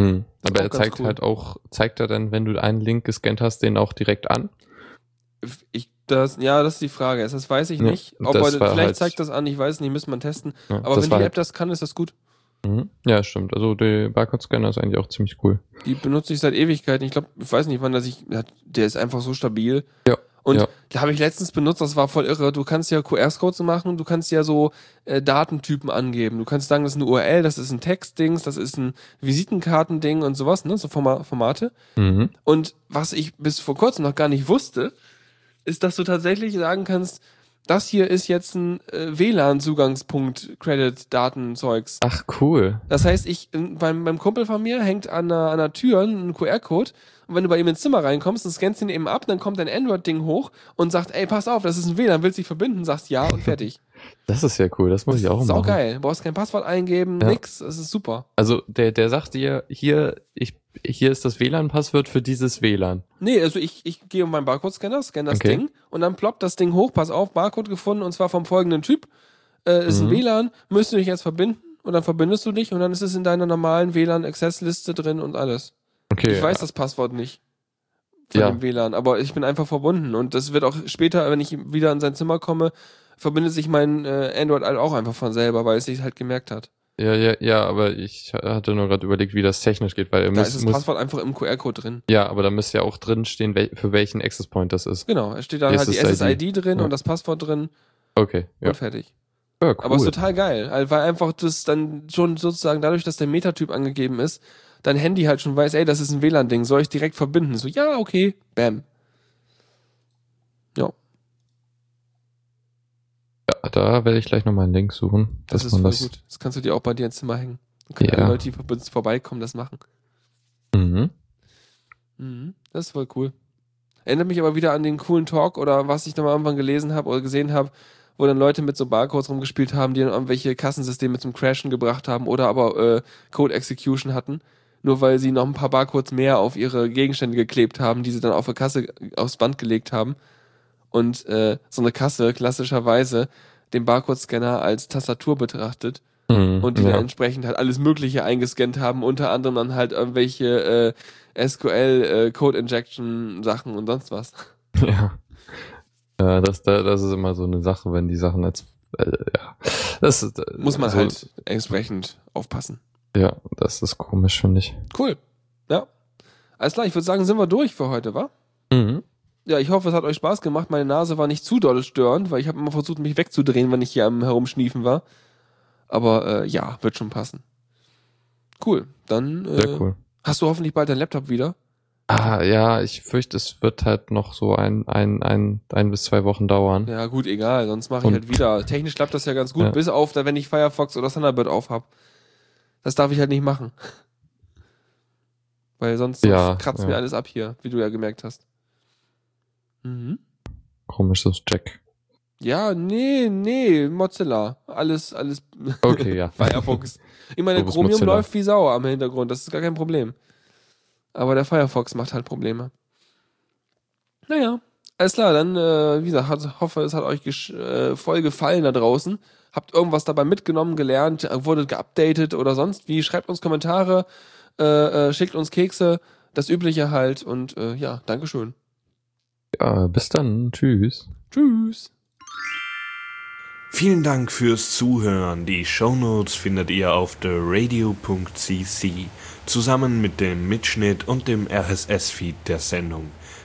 Mhm. Aber er zeigt cool. halt auch, zeigt er dann, wenn du einen Link gescannt hast, den auch direkt an? Ich, das, ja, das ist die Frage. Das weiß ich Ja, nicht. Ob er, vielleicht halt- zeigt das an, ich weiß nicht, müsste man testen. Ja, Aber wenn die halt- App das kann, ist das gut. Mhm. Ja, stimmt. Also der Barcode-Scanner ist eigentlich auch ziemlich cool. Die benutze ich seit Ewigkeiten. Ich glaube, ich weiß nicht, wann das ich. Der ist einfach so stabil. Ja, Und ja. da habe ich letztens benutzt, das war voll irre. Du kannst ja QR-Codes machen, du kannst ja so äh, Datentypen angeben. Du kannst sagen, das ist eine URL, das ist ein Textdings, das ist ein Visitenkartending und sowas, ne? So Forma Formate. Mhm. Und was ich bis vor kurzem noch gar nicht wusste, ist, dass du tatsächlich sagen kannst, das hier ist jetzt ein äh, WLAN-Zugangspunkt, Credit-Datenzeugs. Ach, cool. Das heißt, ich beim, beim Kumpel von mir hängt an einer, an einer Tür ein QR-Code und wenn du bei ihm ins Zimmer reinkommst und scannst ihn eben ab, dann kommt dein Android-Ding hoch und sagt, ey, pass auf, das ist ein WLAN, willst du dich verbinden? Sagst ja und fertig. Das ist ja cool. Das muss ich auch machen. geil. Du brauchst kein Passwort eingeben, Ja. nix. Das ist super. Also der, der sagt dir, hier, ich, hier ist das WLAN-Passwort für dieses WLAN. Nee, also ich, ich gehe auf meinen Barcode-Scanner, scanne das Okay. Ding und dann ploppt das Ding hoch, pass auf, Barcode gefunden und zwar vom folgenden Typ. Äh, ist ein Mhm. WLAN, müsst du dich jetzt verbinden und dann verbindest du dich und dann ist es in deiner normalen WLAN-Access-Liste drin und alles. Okay. Ich weiß das Passwort nicht von Ja. dem WLAN, aber ich bin einfach verbunden und das wird auch später, wenn ich wieder in sein Zimmer komme, verbindet sich mein äh, Android halt auch einfach von selber, weil es sich halt gemerkt hat. Ja, ja, ja, aber ich hatte nur gerade überlegt, wie das technisch geht, weil er Da muss, ist das muss Passwort einfach im QR-Code drin. ja, aber da müsste ja auch drin stehen, wel, für welchen Access Point das ist. Genau, es steht dann Die halt die SSID. Drin Ja. und das Passwort drin Okay, ja. und fertig. ja cool. Aber es ist total geil, weil einfach das dann schon sozusagen dadurch, dass der Metatyp angegeben ist, dein Handy halt schon weiß, ey, das ist ein WLAN-Ding, soll ich direkt verbinden? So, ja, okay, bam. Ja, ja, da werde ich gleich nochmal einen Link suchen. das ist voll gut. Das kannst du dir auch bei dir ins Zimmer hängen. Dann können Ja. Leute, die vor- vorbeikommen, das machen. Mhm. Mhm, das ist voll cool. Erinnert mich aber wieder an den coolen Talk oder was ich da mal irgendwann gelesen habe oder gesehen habe, wo dann Leute mit so Barcodes rumgespielt haben, die dann irgendwelche Kassensysteme zum Crashen gebracht haben oder aber äh, Code Execution hatten, nur weil sie noch ein paar Barcodes mehr auf ihre Gegenstände geklebt haben, die sie dann auf der Kasse aufs Band gelegt haben. Und äh, so eine Kasse klassischerweise den Barcode-Scanner als Tastatur betrachtet Mhm. und die ja. dann entsprechend halt alles Mögliche eingescannt haben, unter anderem dann halt irgendwelche äh, SQL äh, Code Injection Sachen und sonst was. Ja. Ja, das, da- das ist immer so eine Sache, wenn die Sachen als äh, ja. Das äh, Muss man so- halt entsprechend aufpassen. Ja, das ist komisch, finde ich. Cool. Ja. Alles klar, ich würde sagen, sind wir durch für heute, wa? Mhm. Ja, ich hoffe, es hat euch Spaß gemacht. Meine Nase war nicht zu doll störend, weil ich habe immer versucht, mich wegzudrehen, wenn ich hier am Herumschniefen war. Aber äh, ja, wird schon passen. Cool. Dann äh, Sehr cool. hast du hoffentlich bald deinen Laptop wieder. Ah, ja, ich fürchte, es wird halt noch so ein, ein, ein, ein bis zwei Wochen dauern. Ja, gut, egal, sonst mache ich Und- halt wieder. Technisch klappt das ja ganz gut, Ja. bis auf, wenn ich Firefox oder Thunderbird aufhab. Das darf ich halt nicht machen. Weil sonst, sonst Ja, kratzt ja. mir alles ab hier, wie du ja gemerkt hast. Mhm. Komisches Jack. Ja, nee, nee, Mozilla. Alles, alles Okay, ja. Firefox. Ich meine, Chromium Mozilla. läuft wie Sau am Hintergrund, das ist gar kein Problem. Aber der Firefox macht halt Probleme. Naja, alles klar, dann, äh, wie gesagt, hoffe, es hat euch äh, voll gefallen da draußen. Habt irgendwas dabei mitgenommen, gelernt, äh, wurdet geupdatet oder sonst wie. Schreibt uns Kommentare, äh, äh, schickt uns Kekse, das Übliche halt und äh, ja, Dankeschön. ja. Bis dann. Tschüss. Tschüss. Vielen Dank fürs Zuhören. Die Shownotes findet ihr auf theradio.cc zusammen mit dem Mitschnitt und dem RSS-Feed der Sendung.